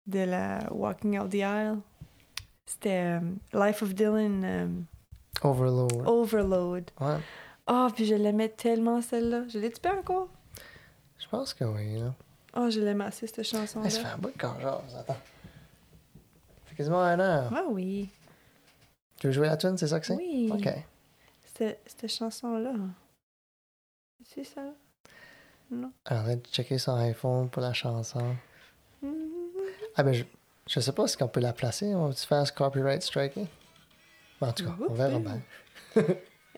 de la Walking Out the Aisle. C'était euh, Life of Dylan euh, Overload. Overload. Ouais. Oh, puis je l'aimais tellement celle-là. Je l'ai-tu pas encore? Je pense que oui là. Oh, je l'aimais assez, cette Hey, ça chanson-là. fait un bout de quand jase, attends. Ça fait quasiment un an. Ah oui. Tu veux jouer la tune, c'est ça que c'est? Oui. OK. Cette, chanson-là. C'est ça? Non. Alors, checker son iPhone pour la chanson. Ah ben, je, je sais pas si on peut la placer. On va-tu faire ce copyright striking? En tout cas, on verra bien.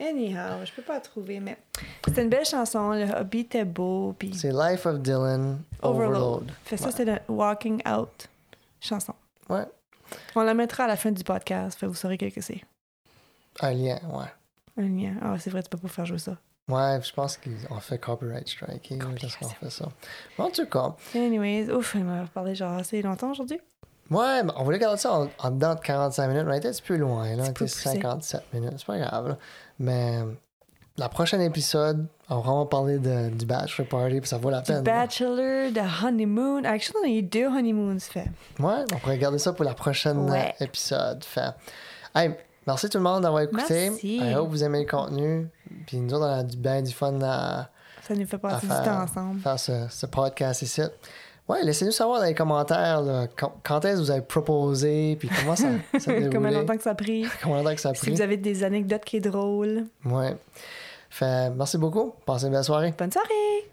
Anyhow, je peux pas la trouver, mais c'était une belle chanson. Le hobby était beau, puis C'est Life of Dylan Overload. Overload. Fait ça, c'est le Walking Out chanson. Ouais. On la mettra à la fin du podcast, fait vous saurez quel que c'est. Un lien, ouais. Un lien. Ah, c'est vrai, tu peux pas faire jouer ça. Ouais, je pense qu'on fait copyright striking parce qu'on fait ça. Mais en tout cas, Anyways, ouf, on m'a parlé genre assez longtemps aujourd'hui. ouais, on voulait garder ça en, en dedans de 45 minutes. On était un petit peu loin, là. On Petit peu était poussé. 57 minutes. C'est pas grave, là. Mais la prochaine épisode, on va vraiment parler de, du bachelor party, puis ça vaut la peine. Bachelor, de Honeymoon. Actually, on a eu deux honeymoons fait. Ouais, on pourrait garder ça pour la prochaine Ouais. épisode. Fait. Hey, merci tout le monde d'avoir écouté. Merci. I hope vous aimez le contenu. Puis nous autres, on a du bien du fun à, Ça nous fait à passer du faire, temps ensemble. faire ce, ce podcast ici. Ouais, laissez-nous savoir dans les commentaires là, quand, est-ce que vous avez proposé, puis comment ça, ça. Combien longtemps que ça a pris? Combien longtemps que ça a Si pris. vous avez des anecdotes qui est drôles. Ouais. Fait, merci beaucoup. Passez une belle soirée. Bonne soirée!